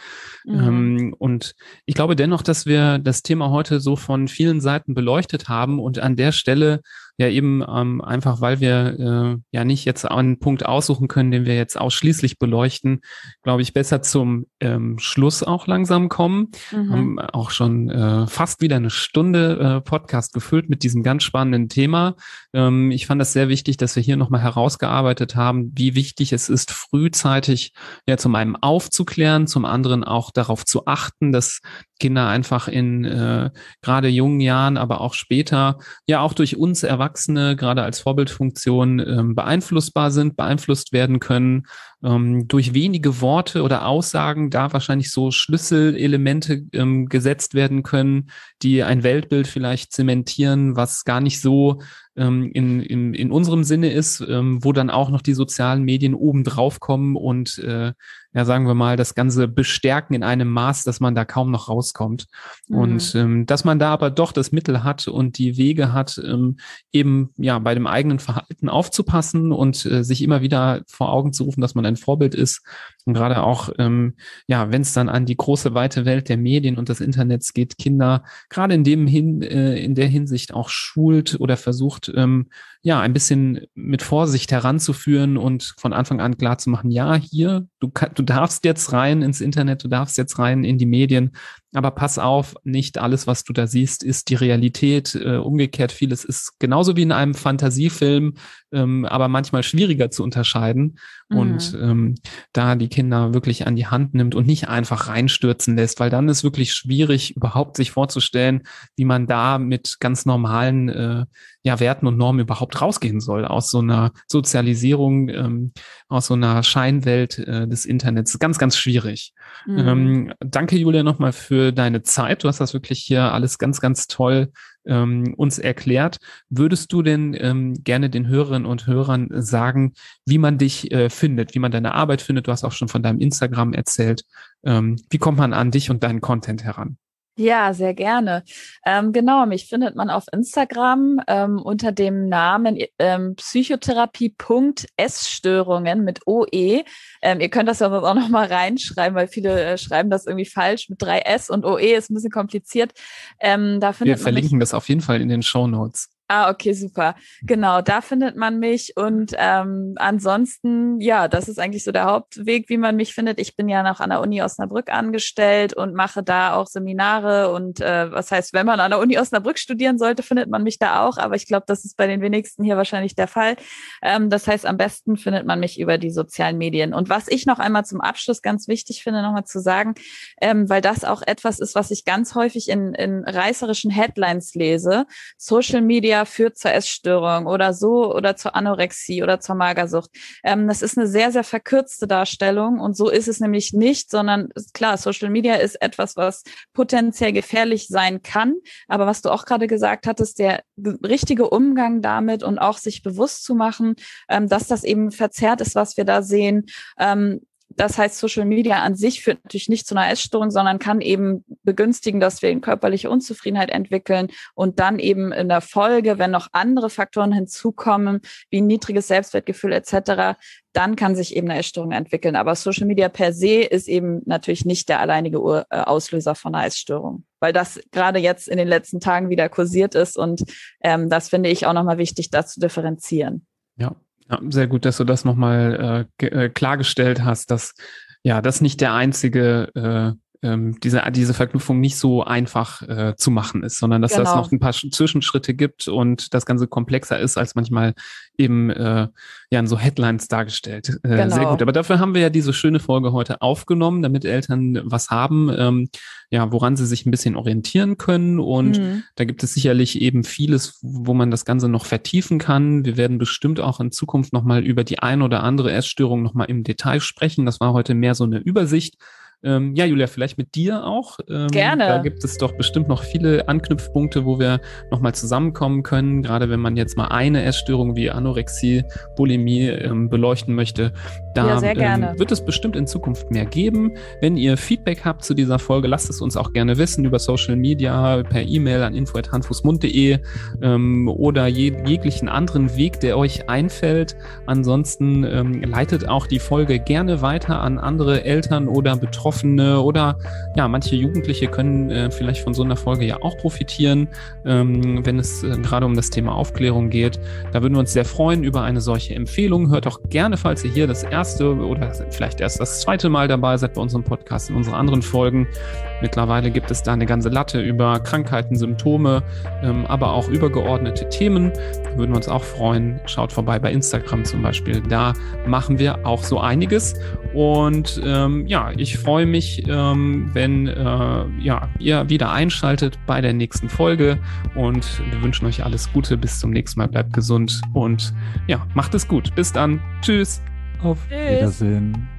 Speaker 1: Mhm. Ähm, und ich glaube dennoch, dass wir das Thema heute so von vielen Seiten beleuchtet haben und an der Stelle ja eben ähm, einfach, weil wir äh, ja nicht jetzt einen Punkt aussuchen können, den wir jetzt ausschließlich beleuchten, glaube ich, besser zum ähm, Schluss auch langsam kommen. Mhm. Haben auch schon äh, fast wieder eine Stunde äh, Podcast gefüllt mit diesem ganz spannenden Thema. Ähm, ich fand das sehr wichtig, dass wir hier nochmal herausgearbeitet haben, wie wichtig es ist, frühzeitig ja zum einen aufzuklären, zum anderen auch darauf zu achten, dass Kinder einfach in äh, gerade jungen Jahren, aber auch später, ja auch durch uns Erwachsene, gerade als Vorbildfunktion, ähm, beeinflussbar sind, beeinflusst werden können, ähm, durch wenige Worte oder Aussagen da wahrscheinlich so Schlüsselelemente ähm, gesetzt werden können, die ein Weltbild vielleicht zementieren, was gar nicht so ähm, in, in, in unserem Sinne ist, ähm, wo dann auch noch die sozialen Medien oben drauf kommen und äh, ja, sagen wir mal, das Ganze bestärken in einem Maß, dass man da kaum noch rauskommt. Mhm. Und ähm, dass man da aber doch das Mittel hat und die Wege hat, ähm, eben ja bei dem eigenen Verhalten aufzupassen und äh, sich immer wieder vor Augen zu rufen, dass man ein Vorbild ist. Und gerade auch, ähm, ja, wenn es dann an die große weite Welt der Medien und des Internets geht, Kinder gerade in dem hin, äh, in der Hinsicht auch schult oder versucht, ähm, ja, ein bisschen mit Vorsicht heranzuführen und von Anfang an klar zu machen, ja, hier, du, du darfst jetzt rein ins Internet, du darfst jetzt rein in die Medien, aber pass auf, nicht alles, was du da siehst, ist die Realität. Äh, umgekehrt, vieles ist genauso wie in einem Fantasiefilm, ähm, aber manchmal schwieriger zu unterscheiden. Mhm. Und ähm, da die Kinder wirklich an die Hand nimmt und nicht einfach reinstürzen lässt, weil dann ist wirklich schwierig, überhaupt sich vorzustellen, wie man da mit ganz normalen äh, ja, Werten und Normen überhaupt rausgehen soll aus so einer Sozialisierung, ähm, aus so einer Scheinwelt äh, des Internets. Ganz, ganz schwierig. Mhm. Ähm, danke, Julia, nochmal für deine Zeit. Du hast das wirklich hier alles ganz, ganz toll ähm, uns erklärt. Würdest du denn ähm, gerne den Hörerinnen und Hörern sagen, wie man dich äh, findet, wie man deine Arbeit findet? Du hast auch schon von deinem Instagram erzählt. Ähm, wie kommt man an dich und deinen Content heran?
Speaker 3: Ja, sehr gerne. Ähm, genau, mich findet man auf Instagram ähm, unter dem Namen ähm, Psychotherapie.essstörungen mit OE. Ähm, ihr könnt das ja auch nochmal reinschreiben, weil viele äh, schreiben das irgendwie falsch mit drei S und OE ist ein bisschen kompliziert.
Speaker 1: Ähm, da findet Wir verlinken das auf jeden Fall in den Show Notes.
Speaker 3: Ah, okay, super. Genau, da findet man mich. Und ähm, ansonsten, ja, das ist eigentlich so der Hauptweg, wie man mich findet. Ich bin ja noch an der Uni Osnabrück angestellt und mache da auch Seminare. Und äh, was heißt, wenn man an der Uni Osnabrück studieren sollte, findet man mich da auch. Aber ich glaube, das ist bei den wenigsten hier wahrscheinlich der Fall. Ähm, das heißt, am besten findet man mich über die sozialen Medien. Und was ich noch einmal zum Abschluss ganz wichtig finde, nochmal zu sagen, ähm, weil das auch etwas ist, was ich ganz häufig in, in reißerischen Headlines lese. Social Media Bulimia führt zur Essstörung oder so oder zur Anorexie oder zur Magersucht. Ähm, das ist eine sehr, sehr verkürzte Darstellung und so ist es nämlich nicht, sondern klar, Social Media ist etwas, was potenziell gefährlich sein kann. Aber was du auch gerade gesagt hattest, der richtige Umgang damit und auch sich bewusst zu machen, ähm, dass das eben verzerrt ist, was wir da sehen, ähm, das heißt, Social Media an sich führt natürlich nicht zu einer Essstörung, sondern kann eben begünstigen, dass wir in körperliche Unzufriedenheit entwickeln und dann eben in der Folge, wenn noch andere Faktoren hinzukommen, wie niedriges Selbstwertgefühl etc., dann kann sich eben eine Essstörung entwickeln. Aber Social Media per se ist eben natürlich nicht der alleinige äh, Auslöser von einer Essstörung, weil das gerade jetzt in den letzten Tagen wieder kursiert ist und ähm, das finde ich auch nochmal wichtig, das zu differenzieren.
Speaker 1: Ja, ja, sehr gut, dass du das nochmal äh, äh, klargestellt hast, dass ja das nicht der einzige äh, ähm, diese, diese Verknüpfung nicht so einfach äh, zu machen ist, sondern dass genau. das noch ein paar Zwischenschritte gibt und das Ganze komplexer ist, als manchmal eben äh, ja in so Headlines dargestellt. Äh, genau. Sehr gut. Aber dafür haben wir ja diese schöne Folge heute aufgenommen, damit Eltern was haben, ähm, ja, woran sie sich ein bisschen orientieren können. Und mhm. da gibt es sicherlich eben vieles, wo man das Ganze noch vertiefen kann. Wir werden bestimmt auch in Zukunft nochmal über die ein oder andere Essstörung nochmal im Detail sprechen. Das war heute mehr so eine Übersicht. Ähm, ja, Julia, vielleicht mit dir auch.
Speaker 3: Ähm, Gerne.
Speaker 1: Da gibt es doch bestimmt noch viele Anknüpfpunkte, wo wir nochmal zusammenkommen können. Gerade wenn man jetzt mal eine Essstörung wie Anorexie, Bulimie ähm, beleuchten möchte. Da ja, ähm, wird es bestimmt in Zukunft mehr geben. Wenn ihr Feedback habt zu dieser Folge, lasst es uns auch gerne wissen über Social Media, per E-Mail an info.handfußmund.de ähm, oder je, jeglichen anderen Weg, der euch einfällt. Ansonsten ähm, leitet auch die Folge gerne weiter an andere Eltern oder Betroffene Betroffene oder ja, manche Jugendliche können äh, vielleicht von so einer Folge ja auch profitieren, ähm, wenn es äh, gerade um das Thema Aufklärung geht. Da würden wir uns sehr freuen über eine solche Empfehlung. Hört auch gerne, falls ihr hier das erste oder vielleicht erst das zweite Mal dabei seid bei unserem Podcast in unseren anderen Folgen. Mittlerweile gibt es da eine ganze Latte über Krankheiten, Symptome, ähm, aber auch übergeordnete Themen. Da würden wir uns auch freuen. Schaut vorbei bei Instagram zum Beispiel. Da machen wir auch so einiges. Und ähm, ja, ich freue mich, ähm, wenn äh, ja, ihr wieder einschaltet bei der nächsten Folge. Und wir wünschen euch alles Gute. Bis zum nächsten Mal. Bleibt gesund und ja, macht es gut. Bis dann. Tschüss.
Speaker 2: Auf Tschüss. Wiedersehen.